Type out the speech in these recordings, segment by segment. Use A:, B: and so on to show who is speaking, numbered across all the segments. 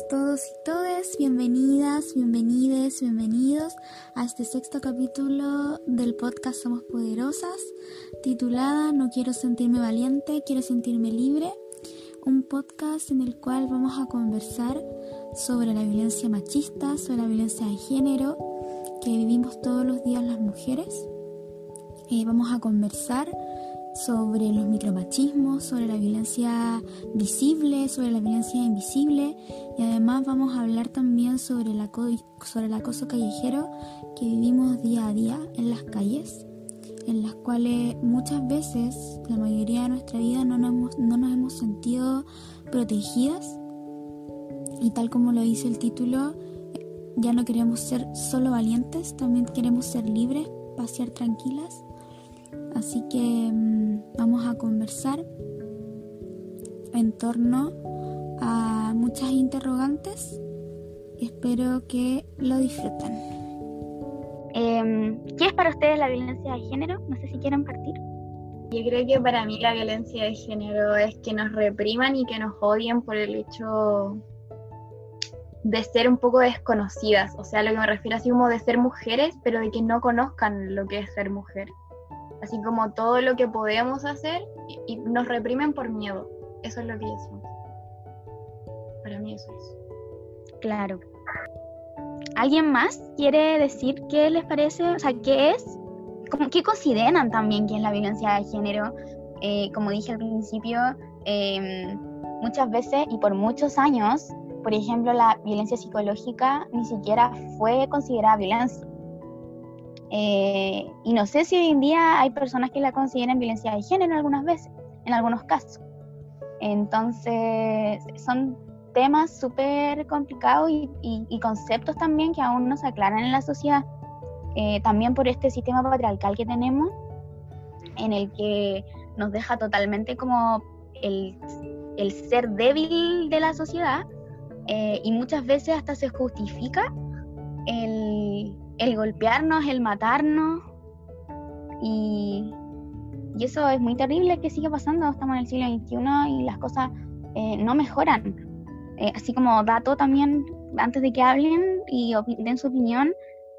A: todos y todas, bienvenidas, bienvenides, bienvenidos a este sexto capítulo del podcast Somos Poderosas, titulada No quiero sentirme valiente, quiero sentirme libre, un podcast en el cual vamos a conversar sobre la violencia machista, sobre la violencia de género que vivimos todos los días las mujeres. Eh, vamos a conversar sobre los micromachismos, sobre la violencia visible, sobre la violencia invisible y además vamos a hablar también sobre el, sobre el acoso callejero que vivimos día a día en las calles, en las cuales muchas veces, la mayoría de nuestra vida, no nos hemos, no nos hemos sentido protegidas y tal como lo dice el título, ya no queremos ser solo valientes, también queremos ser libres, pasear tranquilas. Así que mm, vamos a conversar en torno a muchas interrogantes y espero que lo disfruten.
B: Em, ¿Qué es para ustedes la violencia de género? No sé si quieren partir.
C: Yo creo que para mí la violencia de género es que nos repriman y que nos odien por el hecho de ser un poco desconocidas. O sea, lo que me refiero así como de ser mujeres, pero de que no conozcan lo que es ser mujer así como todo lo que podemos hacer y, nos reprimen por miedo. Eso es lo que yo. Para mí eso es.
B: Claro. ¿Alguien más quiere decir qué les parece? O sea, ¿qué es? ¿Qué consideran también que es la violencia de género? Eh, como dije al principio, em, muchas veces y por muchos años, por ejemplo, la violencia psicológica ni siquiera fue considerada violencia. Eh, y no sé si hoy en día hay personas que la consideran violencia de género algunas veces, en algunos casos. Entonces, son temas súper complicados y, conceptos también que aún no se aclaran en la sociedad. Eh, también por este sistema patriarcal que tenemos, en el que nos deja totalmente como el, ser débil de la sociedad eh, y muchas veces hasta se justifica el, el golpearnos, el matarnos. Y, y, eso es muy terrible que sigue pasando. Estamos en el siglo XXI y las cosas eh, no mejoran. Eh, así como dato también, antes de que hablen y den su opinión,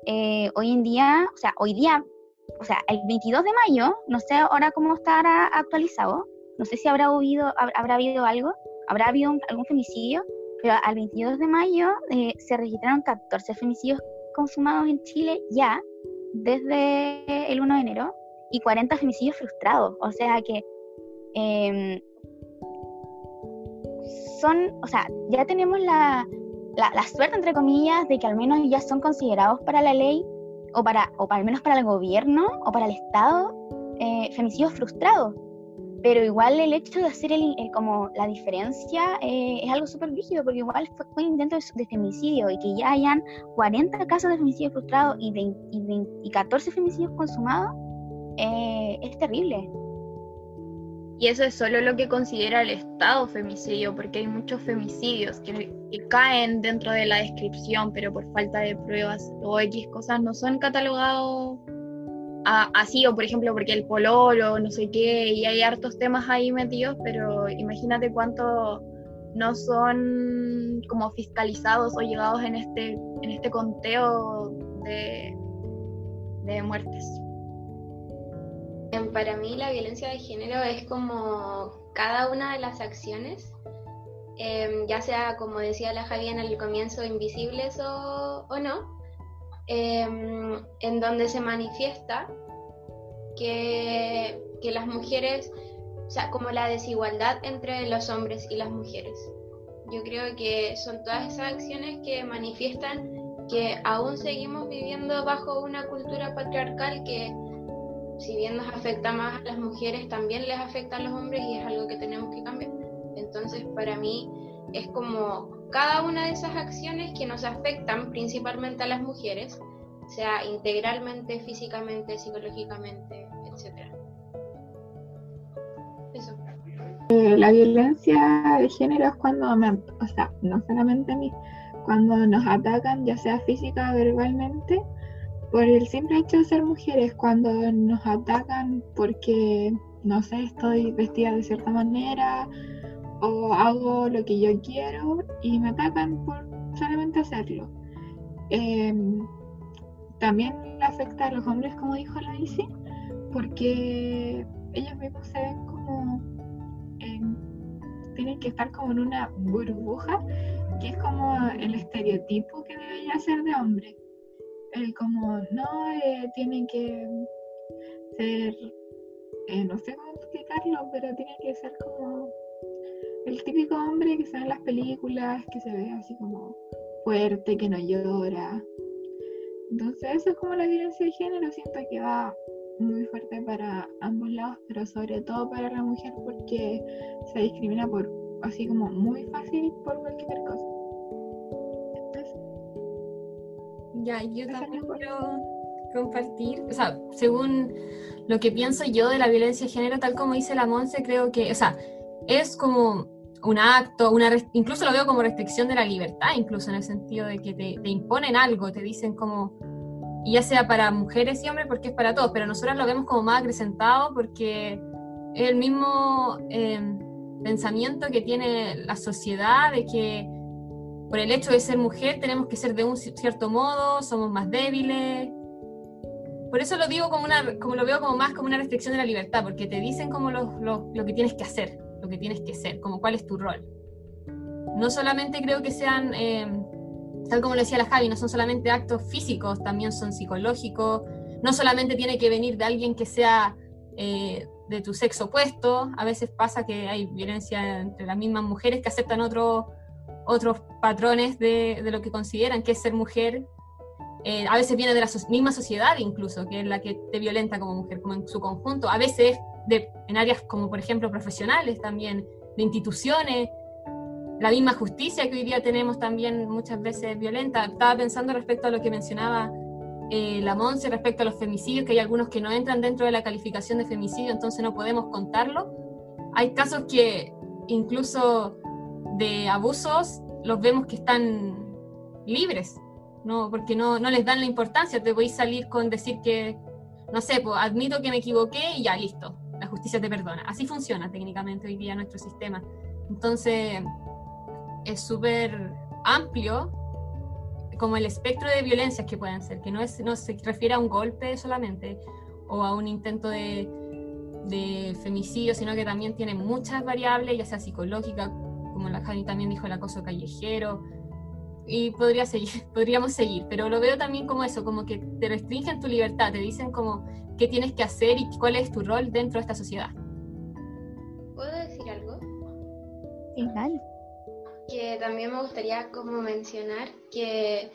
B: eh, hoy en día, o sea, hoy día, o sea, el 22 de mayo, no sé ahora cómo estará actualizado, no sé si habrá habido, habrá habido algo, habrá habido algún femicidio, pero al 22 de mayo se registraron 14 femicidios consumados en Chile ya desde el 1 de enero y 40 femicidios frustrados. O sea que em, son, o sea, ya tenemos la, la, suerte, entre comillas, de que al menos ya son considerados para la ley o para, o para al menos para el gobierno o para el Estado eh, femicidios frustrados pero igual el hecho de hacer el, como la diferencia eh, es algo súper rígido, porque igual fue, un intento de, femicidio y que ya hayan 40 casos de femicidio frustrado y, y, 14 femicidios consumados, eh, es terrible.
C: Y eso es solo lo que considera el Estado femicidio, porque hay muchos femicidios que, caen dentro de la descripción, pero por falta de pruebas o X cosas no son catalogados así, o por ejemplo, porque el pololo, no sé qué, y hay hartos temas ahí metidos, pero imagínate cuánto no son como fiscalizados o llegados en este, en este conteo de, de muertes.
D: Para mí la violencia de género es como cada una de las acciones, em, ya sea como decía la Javier en el comienzo, invisibles o, o no, Em, en donde se manifiesta que, que las mujeres, o sea, como la desigualdad entre los hombres y las mujeres. Yo creo que son todas esas acciones que manifiestan que aún seguimos viviendo bajo una cultura patriarcal que si bien nos afecta más a las mujeres, también les afecta a los hombres y es algo que tenemos que cambiar. Entonces, para mí es como cada una de esas acciones que nos afectan principalmente a las mujeres, sea integralmente, físicamente, psicológicamente, etc.
E: Eso. Eh, la violencia de género es cuando, o sea, no solamente cuando nos atacan, ya sea física o verbalmente, por el simple hecho de ser mujeres, cuando nos atacan porque, no sé, estoy vestida de cierta manera, o hago lo que yo quiero y me atacan por solamente hacerlo. Em, también afecta a los hombres, como dijo la porque ellos mismos se ven como tienen que estar como en una burbuja que es como el estereotipo que debería ser de hombre. Como no eh, tienen que ser, eh, no sé cómo explicarlo, pero tiene que ser como el típico hombre que se ve en las películas, que se ve así como fuerte, que no llora. Entonces eso es como la violencia de género, siento que va muy fuerte para ambos lados, pero sobre todo para la mujer porque se discrimina por así como muy fácil por cualquier cosa.
F: ya, yo también quiero compartir, o sea, según lo que pienso yo de la violencia de género, tal como dice la Monse, creo que, o sea, es como un acto, una incluso lo veo como restricción de la libertad, incluso en el sentido de que te, imponen algo, te dicen como, ya sea para mujeres y hombres, porque es para todos, pero nosotros lo vemos como más acrecentado porque es el mismo eh, pensamiento que tiene la sociedad de que por el hecho de ser mujer tenemos que ser de un cierto modo, somos más débiles. Por eso lo digo como una, como lo veo como más como una restricción de la libertad, porque te dicen como lo, lo, lo que tienes que hacer lo que tienes que ser, como cuál es tu rol. No solamente creo que sean, eh, tal como lo decía la Javi, no son solamente actos físicos, también son psicológicos, no solamente tiene que venir de alguien que sea eh, de tu sexo opuesto, a veces pasa que hay violencia entre las mismas mujeres que aceptan otros otros patrones de, de, lo que consideran que es ser mujer. Eh, a veces viene de la misma sociedad incluso, que es la que te violenta como mujer, como en su conjunto. A veces en áreas como por ejemplo profesionales también, de instituciones, la misma justicia que hoy día tenemos también muchas veces violenta. Estaba pensando respecto a lo que mencionaba eh, la Monse respecto a los femicidios, que hay algunos que no entran dentro de la calificación de femicidio, entonces no podemos contarlo. Hay casos que incluso de abusos los vemos que están libres, ¿no? porque no, no les dan la importancia. Te a salir con decir que, no sé, pues admito que me equivoqué y ya, listo la justicia te perdona. Así funciona técnicamente hoy día nuestro sistema. Entonces, es súper amplio como el espectro de violencias que pueden ser, que no, es, no se refiere a un golpe solamente o a un intento de, de femicidio, sino que también tiene muchas variables, ya sea psicológica, como la Jani también dijo, el acoso callejero, y podría seguir, podríamos seguir, pero lo veo también como eso, como que te restringen tu libertad, te dicen como qué tienes que hacer y cuál es tu rol dentro de esta sociedad.
D: ¿Puedo decir algo?
A: Sí,
D: Que también me gustaría como mencionar que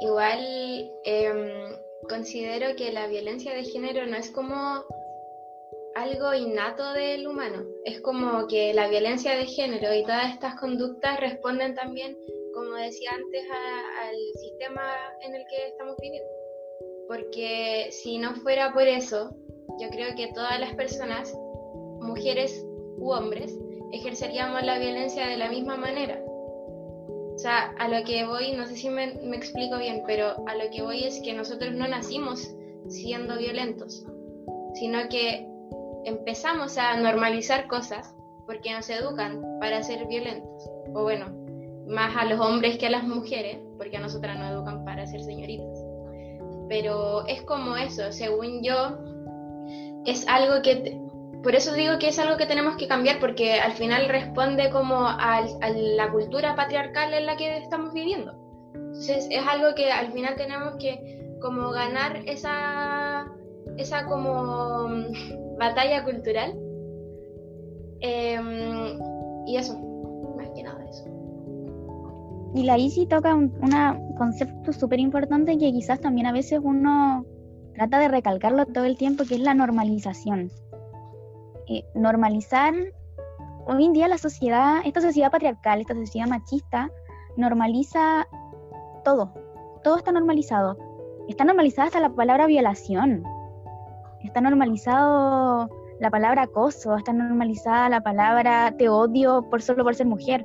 D: igual em, considero que la violencia de género no es como algo innato del humano, es como que la violencia de género y todas estas conductas responden también como decía antes, al sistema en el que estamos viviendo. Porque si no fuera por eso, yo creo que todas las personas, mujeres u hombres, ejerceríamos la violencia de la misma manera. O sea, a lo que voy, no sé si me, me explico bien, pero a lo que voy es que nosotros no nacimos siendo violentos, sino que empezamos a normalizar cosas porque nos educan para ser violentos. O bueno, más a los hombres que a las mujeres, porque a nosotras nos educan para ser señoritas. Pero es como eso, según yo, es algo que, por eso digo que es algo que tenemos que cambiar, porque al final responde como a, la cultura patriarcal en la que estamos viviendo. Entonces es algo que al final tenemos que como ganar esa, esa como batalla cultural. Em, y eso.
A: Y la ICI toca un concepto súper importante que quizás también a veces uno trata de recalcarlo todo el tiempo, que es la normalización. Eh, normalizar, hoy en día la sociedad, esta sociedad patriarcal, esta sociedad machista, normaliza todo, todo está normalizado. Está normalizada hasta la palabra violación, está normalizado la palabra acoso, está normalizada la palabra te odio por solo por ser mujer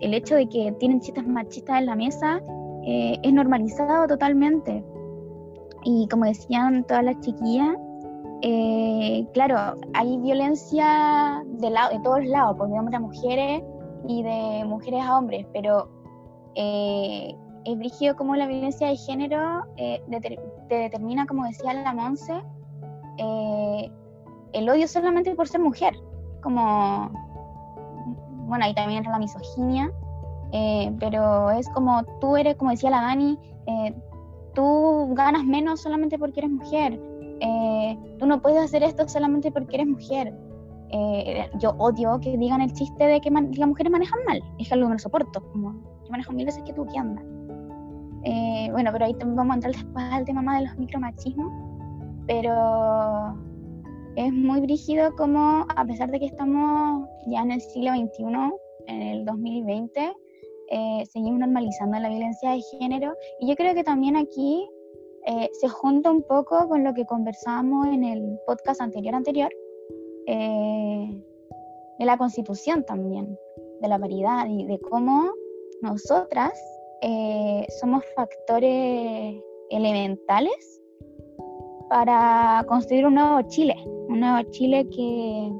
A: el hecho de que tienen chistes machistas en la mesa eh, es normalizado totalmente. Y como decían todas las chiquillas,
B: eh, claro, hay violencia de, de todos lados, pues de hombres a mujeres y de mujeres a hombres, pero eh, es brígido como la violencia de género te determina, como decía la Monse, el odio solamente por ser mujer, como, bueno, ahí también entra la misoginia, pero es como tú eres, como decía la Dani, tú ganas menos solamente porque eres mujer, tú no puedes hacer esto solamente porque eres mujer, eh, yo odio que digan el chiste de que, las mujeres manejan mal. Es algo que no soporto. Como, yo manejo mil veces que tú, ¿qué anda? Eh, bueno, pero ahí vamos a entrar después al tema de los micromachismos. Pero es muy brígido como, a pesar de que estamos ya en el siglo XXI, en el 2020, eh, seguimos normalizando la violencia de género. Y yo creo que también aquí se junta un poco con lo que conversábamos en el podcast anterior anterior, eh, de la constitución también, de la paridad y de cómo nosotras eh, somos factores elementales para construir un nuevo Chile, un nuevo Chile que,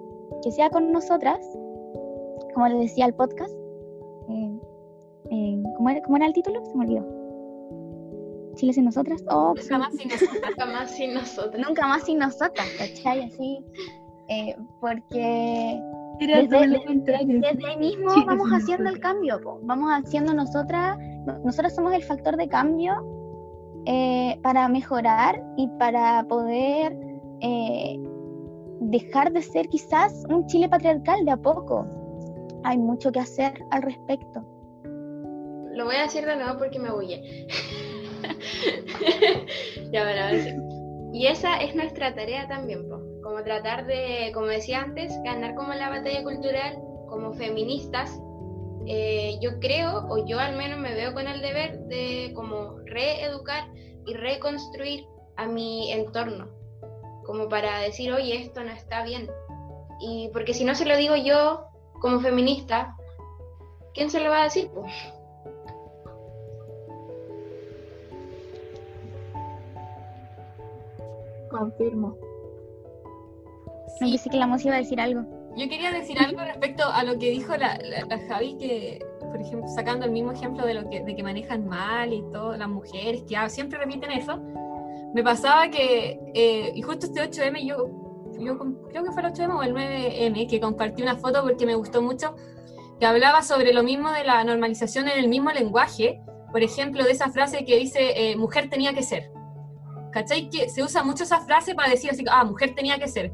B: que sea con nosotras, como le decía el podcast. Eh, ¿cómo, era, ¿Cómo era el título? Se me olvidó. Chile sin nosotras.
D: Oh, nunca más sin nosotras. nunca más sin nosotras.
B: Nunca más sin nosotras, ¿cachai? Así eh, porque desde, ahí mismo vamos haciendo el cambio, vamos haciendo nosotras, nosotras somos el factor de cambio eh, para mejorar y para poder eh, dejar de ser quizás un Chile patriarcal de a poco. Hay mucho que hacer al respecto.
D: Lo voy a decir de nuevo porque me ver. Y esa es nuestra tarea también, como tratar de, como decía antes, ganar como la batalla cultural como feministas. Eh, yo creo, o yo al menos me veo con el deber de como reeducar y reconstruir a mi entorno, como para decir, oye, esto no está bien. Y porque si no se lo digo yo como feminista, ¿quién se lo va a decir? Pues?
E: Confirmo.
B: Me dice que la música iba a decir algo.
F: Yo quería decir algo respecto a lo que dijo la, Javi, que, por ejemplo, sacando el mismo ejemplo de, lo que, de que manejan mal y todo, las mujeres, que siempre repiten eso, me pasaba que, eh, y justo este 8M, yo, yo creo que fue el 8M o el 9M, que compartí una foto porque me gustó mucho, que hablaba sobre lo mismo de la normalización en el mismo lenguaje, por ejemplo, de esa frase que dice, eh, mujer tenía que ser. ¿Cachai? Que se usa mucho esa frase para decir así, ah, mujer tenía que ser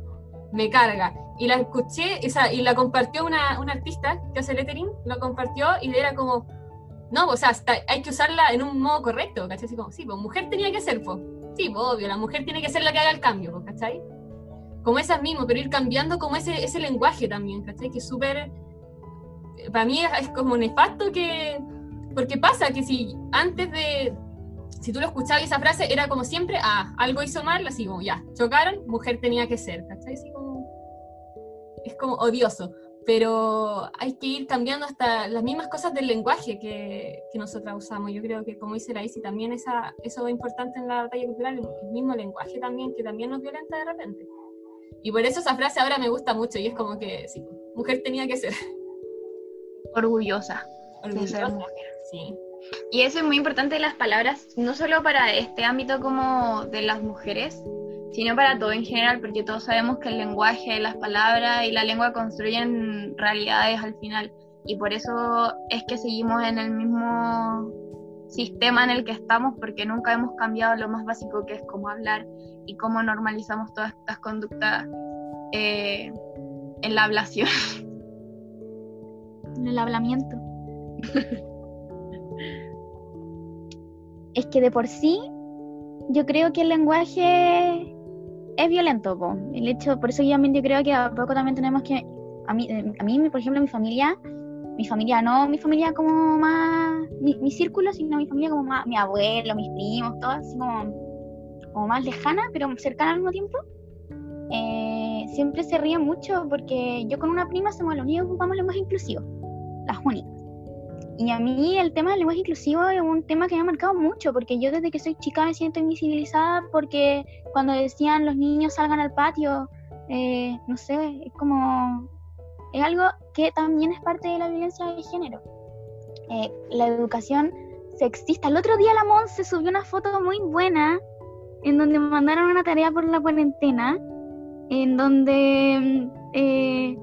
F: me carga. Y la escuché, y la compartió una, una artista que hace lettering, lo compartió y era como, no, o sea, hay que usarla en un modo correcto, ¿cachai? Así como, sí, pues mujer tenía que ser, pues. Sí, pues obvio, la mujer tiene que ser la que haga el cambio, ¿cachai? Como esas mismo, pero ir cambiando como ese, ese lenguaje también, ¿cachai? Que es súper, para mí es, es como nefasto que, porque pasa que si antes de, si tú lo escuchabas esa frase, era como siempre, ah, algo hizo mal, así como, ya, chocaron, mujer tenía que ser, ¿cachai? Como, es como odioso, pero hay que ir cambiando hasta las mismas cosas del lenguaje que, que nosotros usamos. Yo creo que, como dice la Isi, también esa, eso es importante en la batalla cultural, el mismo lenguaje también, que también nos violenta de repente. Y por eso esa frase ahora me gusta mucho y es como que, sí, mujer tenía que ser.
C: Orgullosa.
F: Orgullosa, sí.
C: Y eso es muy importante las palabras, no solo para este ámbito como de las mujeres, sino para todo en general, porque todos sabemos que el lenguaje, las palabras y la lengua construyen realidades al final. Y por eso es que seguimos en el mismo sistema en el que estamos, porque nunca hemos cambiado lo más básico que es cómo hablar y cómo normalizamos todas estas conductas eh, en la ablación.
B: En el hablamiento. es que de por sí, yo creo que el lenguaje es violento, el hecho, por eso yo yo creo que a poco también tenemos que, a mí, eh, a mí por ejemplo, mi familia, mi familia no mi familia como más, mi, círculo, sino mi familia como más, mi abuelo, mis primos, todas así como, como más lejana, pero cercana al mismo tiempo, eh, siempre se ríen mucho porque yo con una prima somos los únicos que ocupamos lenguaje inclusivo, las únicas. Y a mí el tema del lenguaje inclusivo es un tema que me ha marcado mucho, porque yo desde que soy chica me siento invisibilizada porque cuando decían los niños salgan al patio, eh, no sé, es como... Es algo que también es parte de la violencia de género. Eh, la educación sexista. El otro día la se subió una foto muy buena en donde mandaron una tarea por la cuarentena, en donde eh,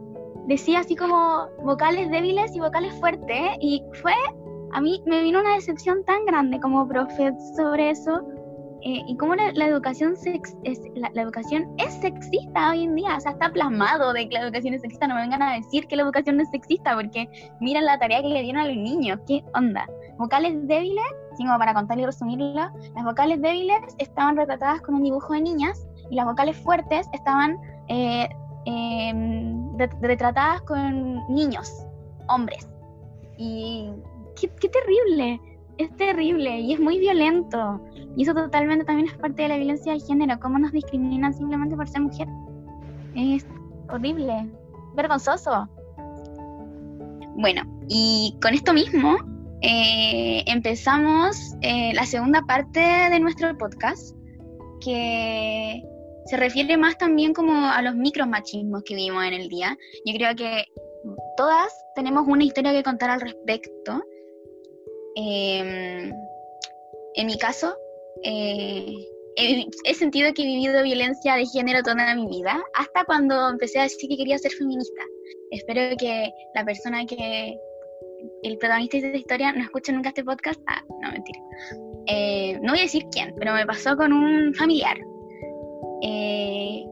B: decía así como vocales débiles y vocales fuertes, y fue, a mí me vino una decepción tan grande como profe sobre eso, eh, y cómo la, educación es, la, educación es sexista hoy en día, o sea, está plasmado de que la educación es sexista, no me vengan a decir que la educación no es sexista, porque miren la tarea que le dieron a los niños, ¿qué onda? Vocales débiles, como para contar y resumirlo, las vocales débiles estaban retratadas con un dibujo de niñas, y las vocales fuertes estaban eh, Em, retratadas con niños, hombres. Y qué, terrible, es terrible y es muy violento. Y eso totalmente también es parte de la violencia de género, cómo nos discriminan simplemente por ser mujer. Es horrible, vergonzoso. Bueno, y con esto mismo eh, empezamos eh, la segunda parte de nuestro podcast, que se refiere más también como a los micromachismos que vimos en el día. Yo creo que todas tenemos una historia que contar al respecto. Em, en mi caso, eh, he, sentido que he vivido violencia de género toda mi vida, hasta cuando empecé a decir que quería ser feminista. Espero que la persona que, el protagonista de esta historia, no escuche nunca este podcast. Ah, no, mentira. Eh, no voy a decir quién, pero me pasó con un familiar eh,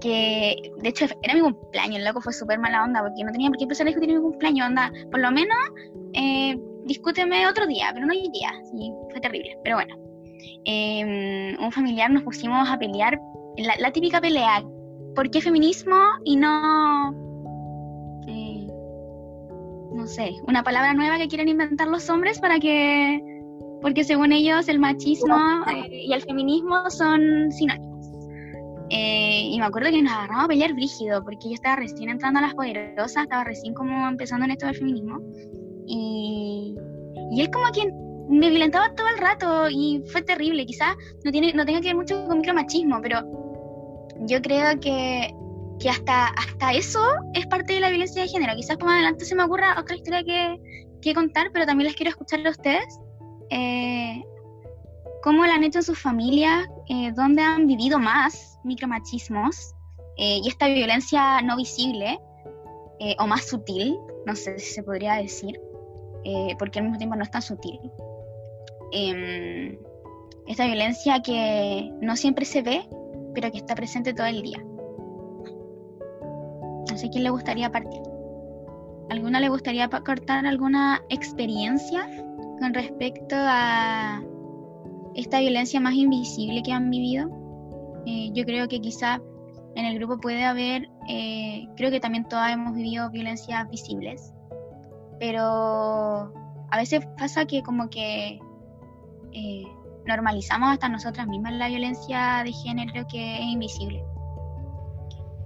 B: que de hecho era mi cumpleaños, el loco fue súper mala onda porque no tenía por qué empezar a discutir mi cumpleaños, onda, por lo menos eh, discúteme otro día, pero no hoy día, sí, fue terrible, pero bueno. Em, un familiar nos pusimos a pelear, la, típica pelea, ¿por qué feminismo y no, eh, no sé, una palabra nueva que quieren inventar los hombres para que porque según ellos el machismo eh, y el feminismo son sinónimos. Eh, y me acuerdo que nos agarramos a pelear brígido, porque yo estaba recién entrando a las poderosas, estaba recién como empezando en esto del feminismo. Y, y él como quien me violentaba todo el rato y fue terrible. Quizás no, tiene, no tenga que ver mucho con micromachismo, pero yo creo que, que hasta, hasta eso es parte de la violencia de género. Quizás más adelante se me ocurra otra historia que, que contar, pero también les quiero escuchar a ustedes eh, cómo lo han hecho en sus familias, eh, dónde han vivido más micromachismos eh, y esta violencia no visible eh, o más sutil, no sé si se podría decir, porque al mismo tiempo no es tan sutil. Em, esta violencia que no siempre se ve, pero que está presente todo el día. No sé quién le gustaría partir. ¿Alguna le gustaría cortar alguna experiencia con respecto a esta violencia más invisible que han vivido. Eh, yo creo que quizá en el grupo puede haber, eh, creo que también todas hemos vivido violencias visibles, pero a veces pasa que como que eh, normalizamos hasta nosotras mismas la violencia de género que es invisible.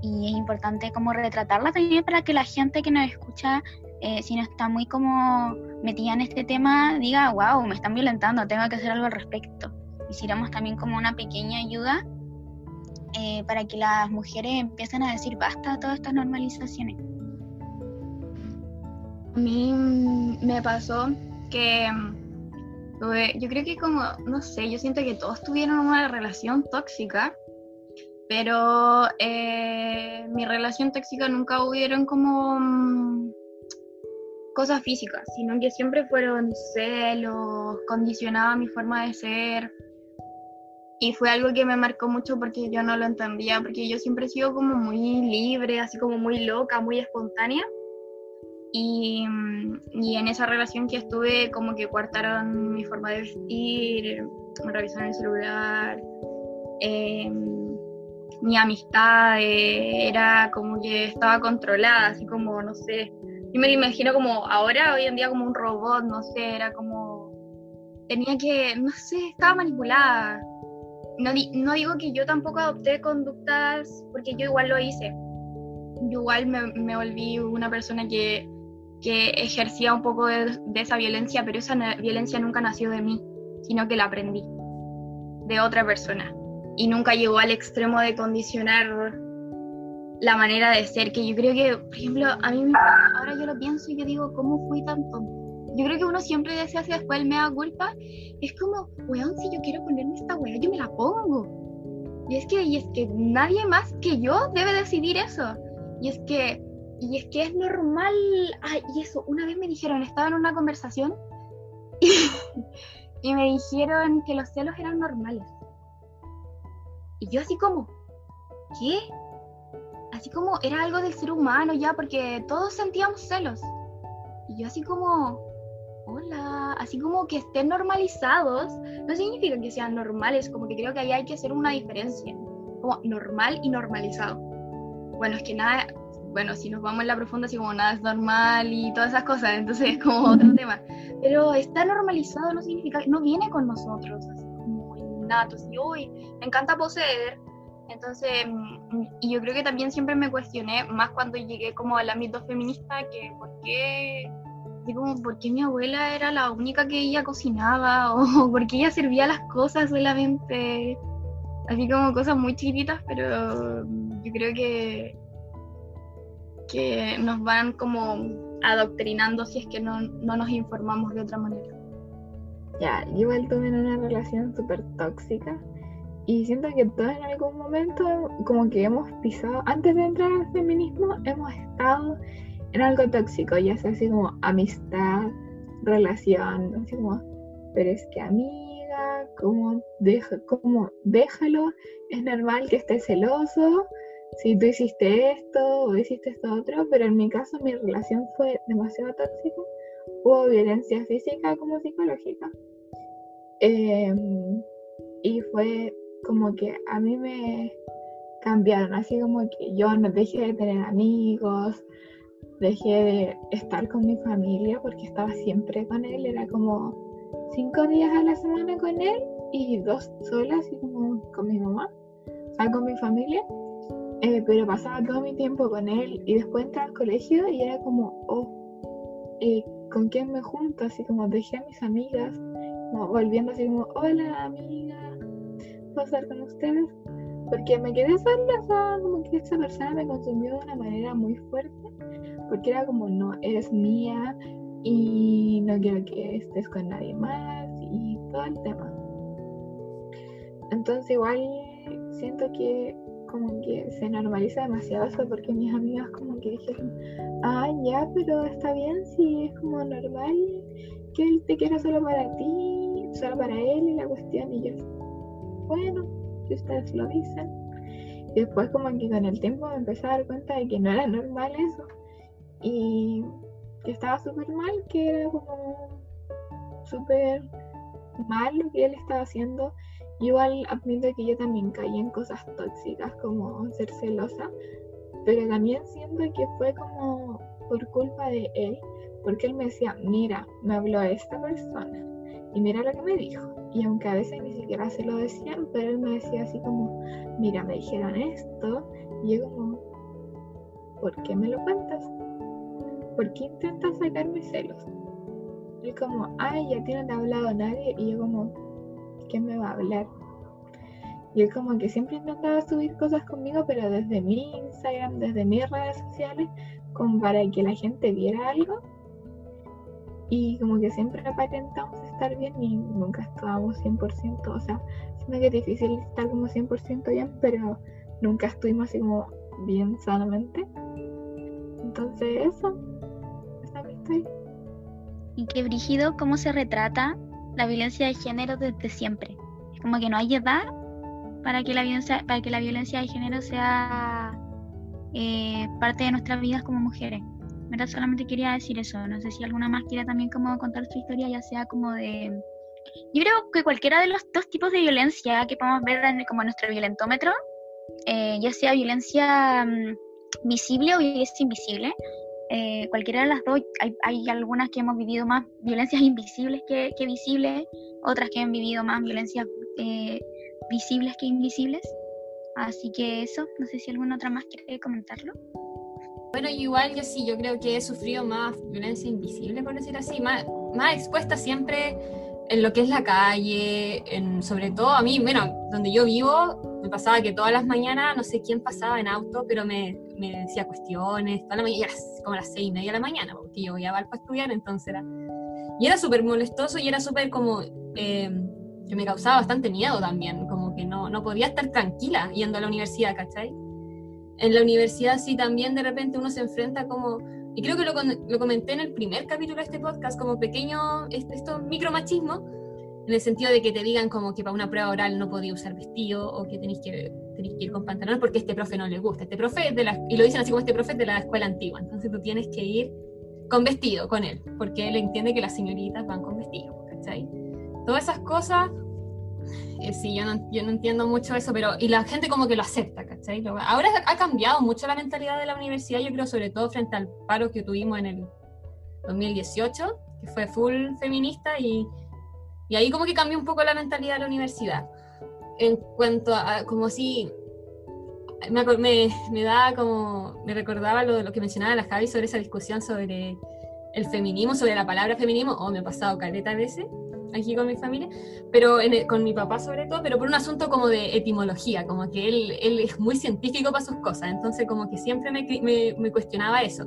B: Y es importante como retratarla también para que la gente que nos escucha eh, si no está muy como metida en este tema, diga, wow, me están violentando, tengo que hacer algo al respecto. Hiciéramos también como una pequeña ayuda eh, para que las mujeres empiecen a decir basta a todas estas normalizaciones.
C: A mí me pasó que mm, yo creo que como, no sé, yo siento que todos tuvieron una relación tóxica, pero eh, mi relación tóxica nunca hubieron como mm, cosas físicas, sino que siempre fueron celos, condicionaba mi forma de ser. Y fue algo que me marcó mucho porque yo no lo entendía, porque yo siempre he sido como muy libre, así como muy loca, muy espontánea. Y, y en esa relación que estuve, como que coartaron mi forma de vestir, me revisaron el celular, eh, mi amistad era como que estaba controlada, así como, no sé, yo me lo imagino como ahora, hoy en día, como un robot, no sé, era como. Tenía que. No sé, estaba manipulada. No, no digo que yo tampoco adopté conductas, porque yo igual lo hice. Yo igual me, me volví una persona que, que ejercía un poco de, esa violencia, pero esa violencia nunca nació de mí, sino que la aprendí de otra persona. Y nunca llegó al extremo de condicionar la manera de ser, que yo creo que, por ejemplo, a mí ahora yo lo pienso y yo digo, ¿cómo fui tan tonta? Yo creo que uno siempre desea hacia después él me da culpa. Es como, weón, si yo quiero ponerme esta weá, yo me la pongo. Y es que, y es que nadie más que yo debe decidir eso. Y es que, y es que es normal. Ay, y eso, una vez me dijeron, estaba en una conversación y, y me dijeron que los celos eran normales. Y yo así como, ¿qué? Así como era algo del ser humano ya, porque todos sentíamos celos. Y yo así como, hola, así como que estén normalizados, no significa que sean normales, como que creo que ahí hay que hacer una diferencia, como normal y normalizado. Bueno, es que nada, bueno, si nos vamos en la profunda, así como nada es normal y todas esas cosas, entonces es como otro tema. Pero está normalizado no significa, no viene con nosotros, así como innato, así, uy, me encanta poseer. Entonces, mm, y yo creo que también siempre me cuestioné, más cuando llegué como al ámbito feminista, que por qué, como, por qué mi abuela era la única que ella cocinaba, o por qué ella servía las cosas solamente, así como cosas muy chiquititas, pero yo creo que, que nos van como adoctrinando si es que no, no nos informamos de otra manera.
E: Ya, igual tuve una relación súper tóxica y siento que todos en algún momento como que hemos pisado, antes de entrar al feminismo, hemos estado en algo tóxico, ya sea así como amistad, relación, así como, pero es que amiga, como, deja, como déjalo, es normal que estés celoso, si tú hiciste esto o hiciste esto otro, pero en mi caso mi relación fue demasiado tóxica, hubo violencia física como psicológica. Em, y fue como que a mí me cambiaron, así como que yo no dejé de tener amigos, dejé de estar con mi familia porque estaba siempre con él, era como cinco días a la semana con él y dos solas, así como con mi mamá, o sea, con mi familia, eh, pero pasaba todo mi tiempo con él y después entraba al colegio y era como, oh, eh, ¿con quién me junto? Así como dejé a mis amigas, volviendo así como, hola amiga, ¿puedo estar con ustedes? Porque me quedé sola, como que esa persona me consumió de una manera muy fuerte, porque era como, no, eres mía y no quiero que estés con nadie más y todo el tema. Entonces igual siento que como que se normaliza demasiado eso porque mis amigas como que dijeron, ah, ya, pero está bien si es como normal que él te quiera solo para ti, solo para él y la cuestión y yo, bueno, si ustedes lo dicen. Y después como que con el tiempo me empecé a dar cuenta de que no era normal eso y que estaba súper mal, que era como súper mal lo que él estaba haciendo. Igual admito que yo también caí en cosas tóxicas como ser celosa, pero también siento que fue como por culpa de él, porque él me decía, mira, me habló esta persona y mira lo que me dijo. Y aunque a veces ni siquiera se lo decían, pero él me decía así como, mira, me dijeron esto, y yo como, ¿por qué me lo cuentas? ¿Por qué intentas sacarme celos? Y como, ay, ya ti no te ha hablado nadie, y yo como, ¿quién me va a hablar? Y como que siempre intentaba subir cosas conmigo, pero desde mi Instagram, desde mis redes sociales, como para que la gente viera algo. Y como que siempre aparentamos estar bien y nunca estábamos 100%, o sea, siento que es difícil estar como 100% bien, pero nunca estuvimos así como bien sanamente. Entonces eso, esa es mi.
B: Y qué brígido cómo se retrata la violencia de género desde siempre. Es como que no hay edad para que la violencia, para que la violencia de género sea eh, parte de nuestras vidas como mujeres. ¿Verdad? Solamente quería decir eso. No sé si alguna más quiere también como contar su historia, ya sea como de... Yo creo que cualquiera de los dos tipos de violencia que podemos ver en, como nuestro violentómetro, eh, ya sea violencia mm, visible o violencia invisible, eh, cualquiera de las dos, hay, hay, algunas que hemos vivido más violencias invisibles que, que visibles, otras que han vivido más violencias eh, visibles que invisibles. Así que eso, no sé si alguna otra más quiere comentarlo.
F: Bueno, igual yo sí, yo creo que he sufrido más violencia invisible, por decir así, más, más expuesta siempre en lo que es la calle, en, sobre todo a mí, bueno, donde yo vivo, me pasaba que todas las mañanas, no sé quién pasaba en auto, pero me, me decía cuestiones, toda la mañana, como a las seis y media de la mañana, porque yo iba a para estudiar, entonces era... Y era súper molestoso y era súper como... Eh, que me causaba bastante miedo también, como que no, no podía estar tranquila yendo a la universidad, ¿cachai? En la universidad sí también de repente uno se enfrenta como, y creo que lo, lo comenté en el primer capítulo de este podcast, como pequeño, esto micromachismo, en el sentido de que te digan como que para una prueba oral no podía usar vestido o que tenéis que, tenéis que ir con pantalones porque este profe no le gusta. Este profe de la, y lo dicen así como este profe de la escuela antigua. Entonces tú tienes que ir con vestido con él, porque él entiende que las señoritas van con vestido, ¿cachai? Todas esas cosas, eh, sí, yo no, yo no, entiendo mucho eso, pero y la gente como que lo acepta, ¿cachai? ahora ha cambiado mucho la mentalidad de la universidad, yo creo, sobre todo frente al paro que tuvimos en el 2018, que fue full feminista y, y ahí como que cambió un poco la mentalidad de la universidad. En cuanto a, como si me, me, me, como, me recordaba lo, lo que mencionaba la Javi sobre esa discusión sobre el feminismo, sobre la palabra feminismo, o me ha pasado caleta a veces, aquí con mi familia, pero con mi papá sobre todo, pero por un asunto como de etimología, como que él, él es muy científico para sus cosas, entonces como que siempre me, me, me, cuestionaba eso,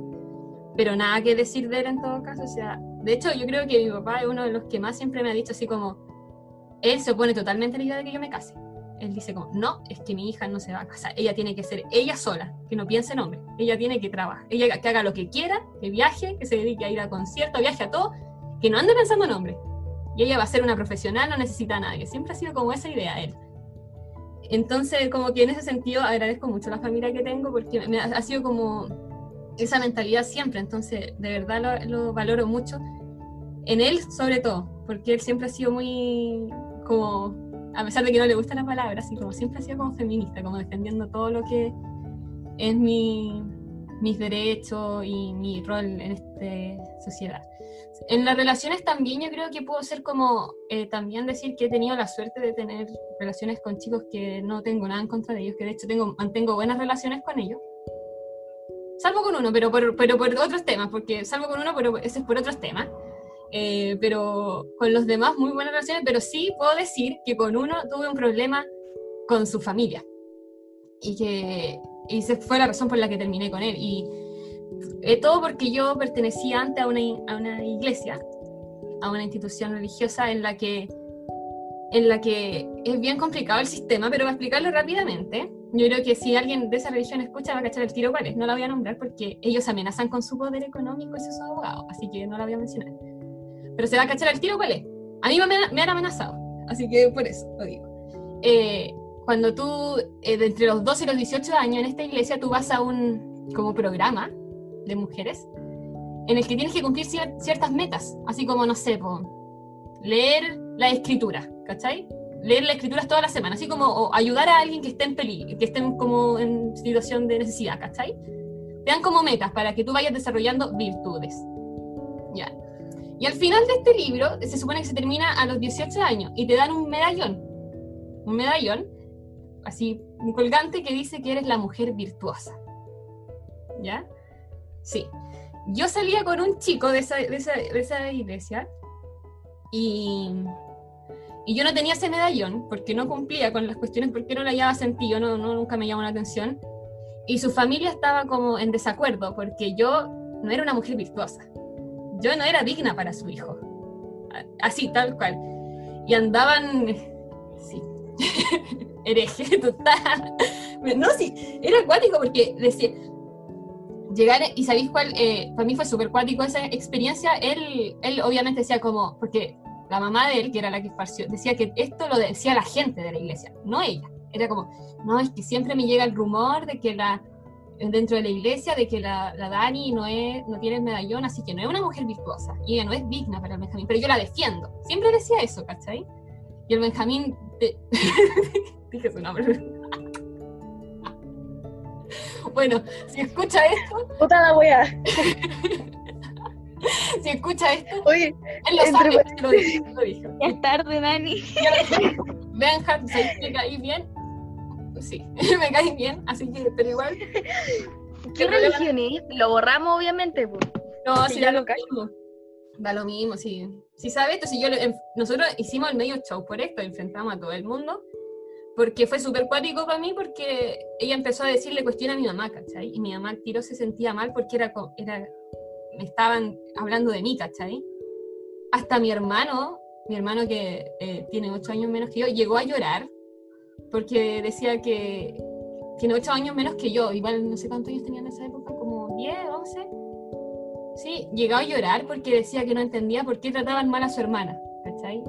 F: pero nada que decir de él en todo caso, o sea, de hecho yo creo que mi papá es uno de los que más siempre me ha dicho así como, él se opone totalmente a la idea de que yo me case. Él dice como, no, es que mi hija no se va a casar, ella tiene que ser ella sola, que no piense en hombre, ella tiene que trabajar, ella que haga lo que quiera, que viaje, que se dedique a ir a conciertos, viaje a todo, que no ande pensando en hombre, y ella va a ser una profesional, no necesita a nadie. Siempre ha sido como esa idea él. Entonces, como que en ese sentido agradezco mucho la familia que tengo porque me ha, sido como esa mentalidad siempre. Entonces, de verdad lo, valoro mucho. En él, sobre todo, porque él siempre ha sido muy como, a pesar de que no le gusta la palabra, así como siempre ha sido como feminista, como defendiendo todo lo que es mi, mis derechos y mi rol en esta sociedad. En las relaciones también yo creo que puedo ser como eh, también decir que he tenido la suerte de tener relaciones con chicos que no tengo nada en contra de ellos, que de hecho tengo, mantengo buenas relaciones con ellos. Salvo con uno, pero por, pero por otros temas, porque salvo con uno, pero ese es por otros temas. Eh, pero con los demás muy buenas relaciones, pero sí puedo decir que con uno tuve un problema con su familia. Y que y esa fue la razón por la que terminé con él. Y eh, todo porque yo pertenecía antes a una, a una iglesia, a una institución religiosa en la que en la que es bien complicado el sistema, pero para explicarlo rápidamente, yo creo que si alguien de esa religión escucha va a cachar el tiro cuál es, no la voy a nombrar porque ellos amenazan con su poder económico y sus abogados, así que no la voy a mencionar. Pero se va a cachar el tiro cuál es. A mí me, me han amenazado, así que por eso lo digo. Eh, cuando tú, eh, entre los 12 y los 18 años en esta iglesia, tú vas a un como programa de mujeres en el que tienes que cumplir ciertas metas, así como, no sé, leer la escritura, ¿cachai? Leer la escritura toda la semana, así como ayudar a alguien que esté en peligro, que esté como en situación de necesidad, ¿cachai? Te dan como metas para que tú vayas desarrollando virtudes. Ya. Y al final de este libro, se supone que se termina a los 18 años y te dan un medallón. Un medallón, así, un colgante que dice que eres la mujer virtuosa. ¿Ya? Sí. Yo salía con un chico de esa, de esa, de esa iglesia y, y, yo no tenía ese medallón porque no cumplía con las cuestiones, porque no le hallaba sentido, no, no, nunca me llamó la atención. Y su familia estaba como en desacuerdo porque yo no era una mujer virtuosa. Yo no era digna para su hijo. Así, tal cual. Y andaban, sí, hereje total. No, sí, era acuático porque decía, llegar, y sabéis cuál, eh, para mí fue súper cuático esa experiencia, él, él obviamente decía como, porque la mamá de él, que era la que esparció, decía que esto lo decía la gente de la iglesia, no ella. Era como, no, es que siempre me llega el rumor de que la, dentro de la iglesia, de que la, la Dani no, es, no tiene el medallón, así que no es una mujer virtuosa, y ella no es digna para el Benjamín, pero yo la defiendo. Siempre decía eso, ¿cachai? Y el Benjamín, dije su nombre, bueno, si escucha esto.
B: Puta la wea.
F: si escucha esto.
B: Oye,
F: él lo sabe, lo dijo. Lo dijo.
B: Es tarde, Dani.
F: Benja, ¿me caí bien? Sí, me caí bien, así que, pero igual.
C: ¿Qué religión es? Lo borramos, obviamente. pues.
F: No,
C: Sí,
F: sí,
C: ya lo
F: mismo. Da lo mismo, sí. Si sabes esto, si yo lo- en- nosotros hicimos el medio show por esto, enfrentamos a todo el mundo, porque fue súper cuático para mí, porque ella empezó a decirle cuestión a mi mamá, ¿cachai? Y mi mamá al tiro se sentía mal porque era, era, me estaban hablando de mí, ¿cachai? Hasta mi hermano, mi hermano que eh, tiene ocho años menos que yo, llegó a llorar porque decía que tiene ocho años menos que yo, igual no sé cuántos años tenía en esa época, como 10, 11. Sí, llegó a llorar porque decía que no entendía por qué trataban mal a su hermana, ¿cachai?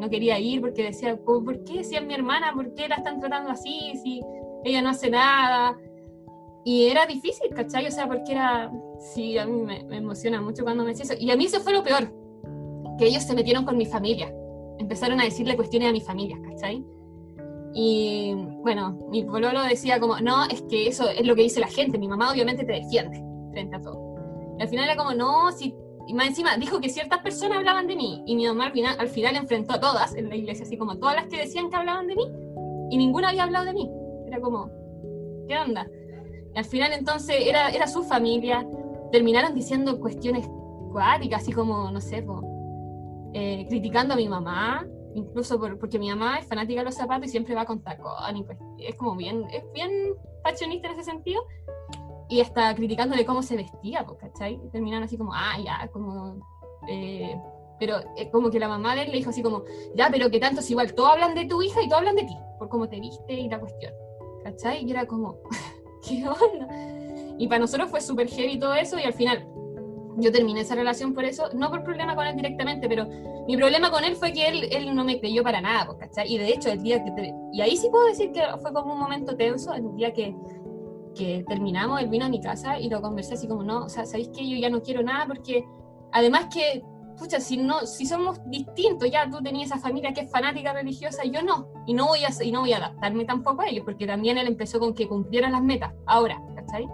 F: No quería ir porque decía, "¿Cómo- ¿por qué si es mi hermana? ¿Por qué la están tratando así? Si ella no hace nada. Y era difícil, ¿cachai? O sea, porque era, sí, a mí me, me emociona mucho cuando me decía eso. Y a mí eso fue lo peor, que ellos se metieron con mi familia. Empezaron a decirle cuestiones a mi familia, ¿cachai? Y bueno, mi pololo decía como, no, es que eso es lo que dice la gente, mi mamá obviamente te defiende frente a todo. Y al final era como, no, si... Y más encima dijo que ciertas personas hablaban de mí y mi mamá al final, al final enfrentó a todas en la iglesia, así como todas las que decían que hablaban de mí y ninguna había hablado de mí. Era como, ¿qué onda? Y al final entonces era, era su familia, terminaron diciendo cuestiones cuáticas, así como, no sé, eh, criticando a mi mamá, incluso por- porque mi mamá es fanática de los zapatos y siempre va con tacón, y pues, es como bien, es bien fashionista en ese sentido, y hasta criticándole cómo se vestía, ¿cachai? Terminaron así como, ah, ya, como... eh, pero eh, como que la mamá de él le dijo así como, ya, pero que tanto es igual, todos hablan de tu hija y todos hablan de ti, por cómo te viste y la cuestión, ¿cachai? Y era como, ¿qué onda? Y para nosotros fue súper heavy todo eso y al final yo terminé esa relación por eso, no por problema con él directamente, pero mi problema con él fue que él, él no me creyó para nada, ¿cachai? Y de hecho, el día que... te- y ahí sí puedo decir que fue como un momento tenso, el día que, que terminamos, él vino a mi casa y lo conversé así como, no, o sea, ¿sabéis que yo ya no quiero nada? Porque además que, pucha, si, no, si somos distintos, ya tú tenías esa familia que es fanática religiosa, yo no, y no voy a, y no voy a adaptarme tampoco a ellos, porque también él empezó con que cumplieran las metas, ahora, ¿cachai?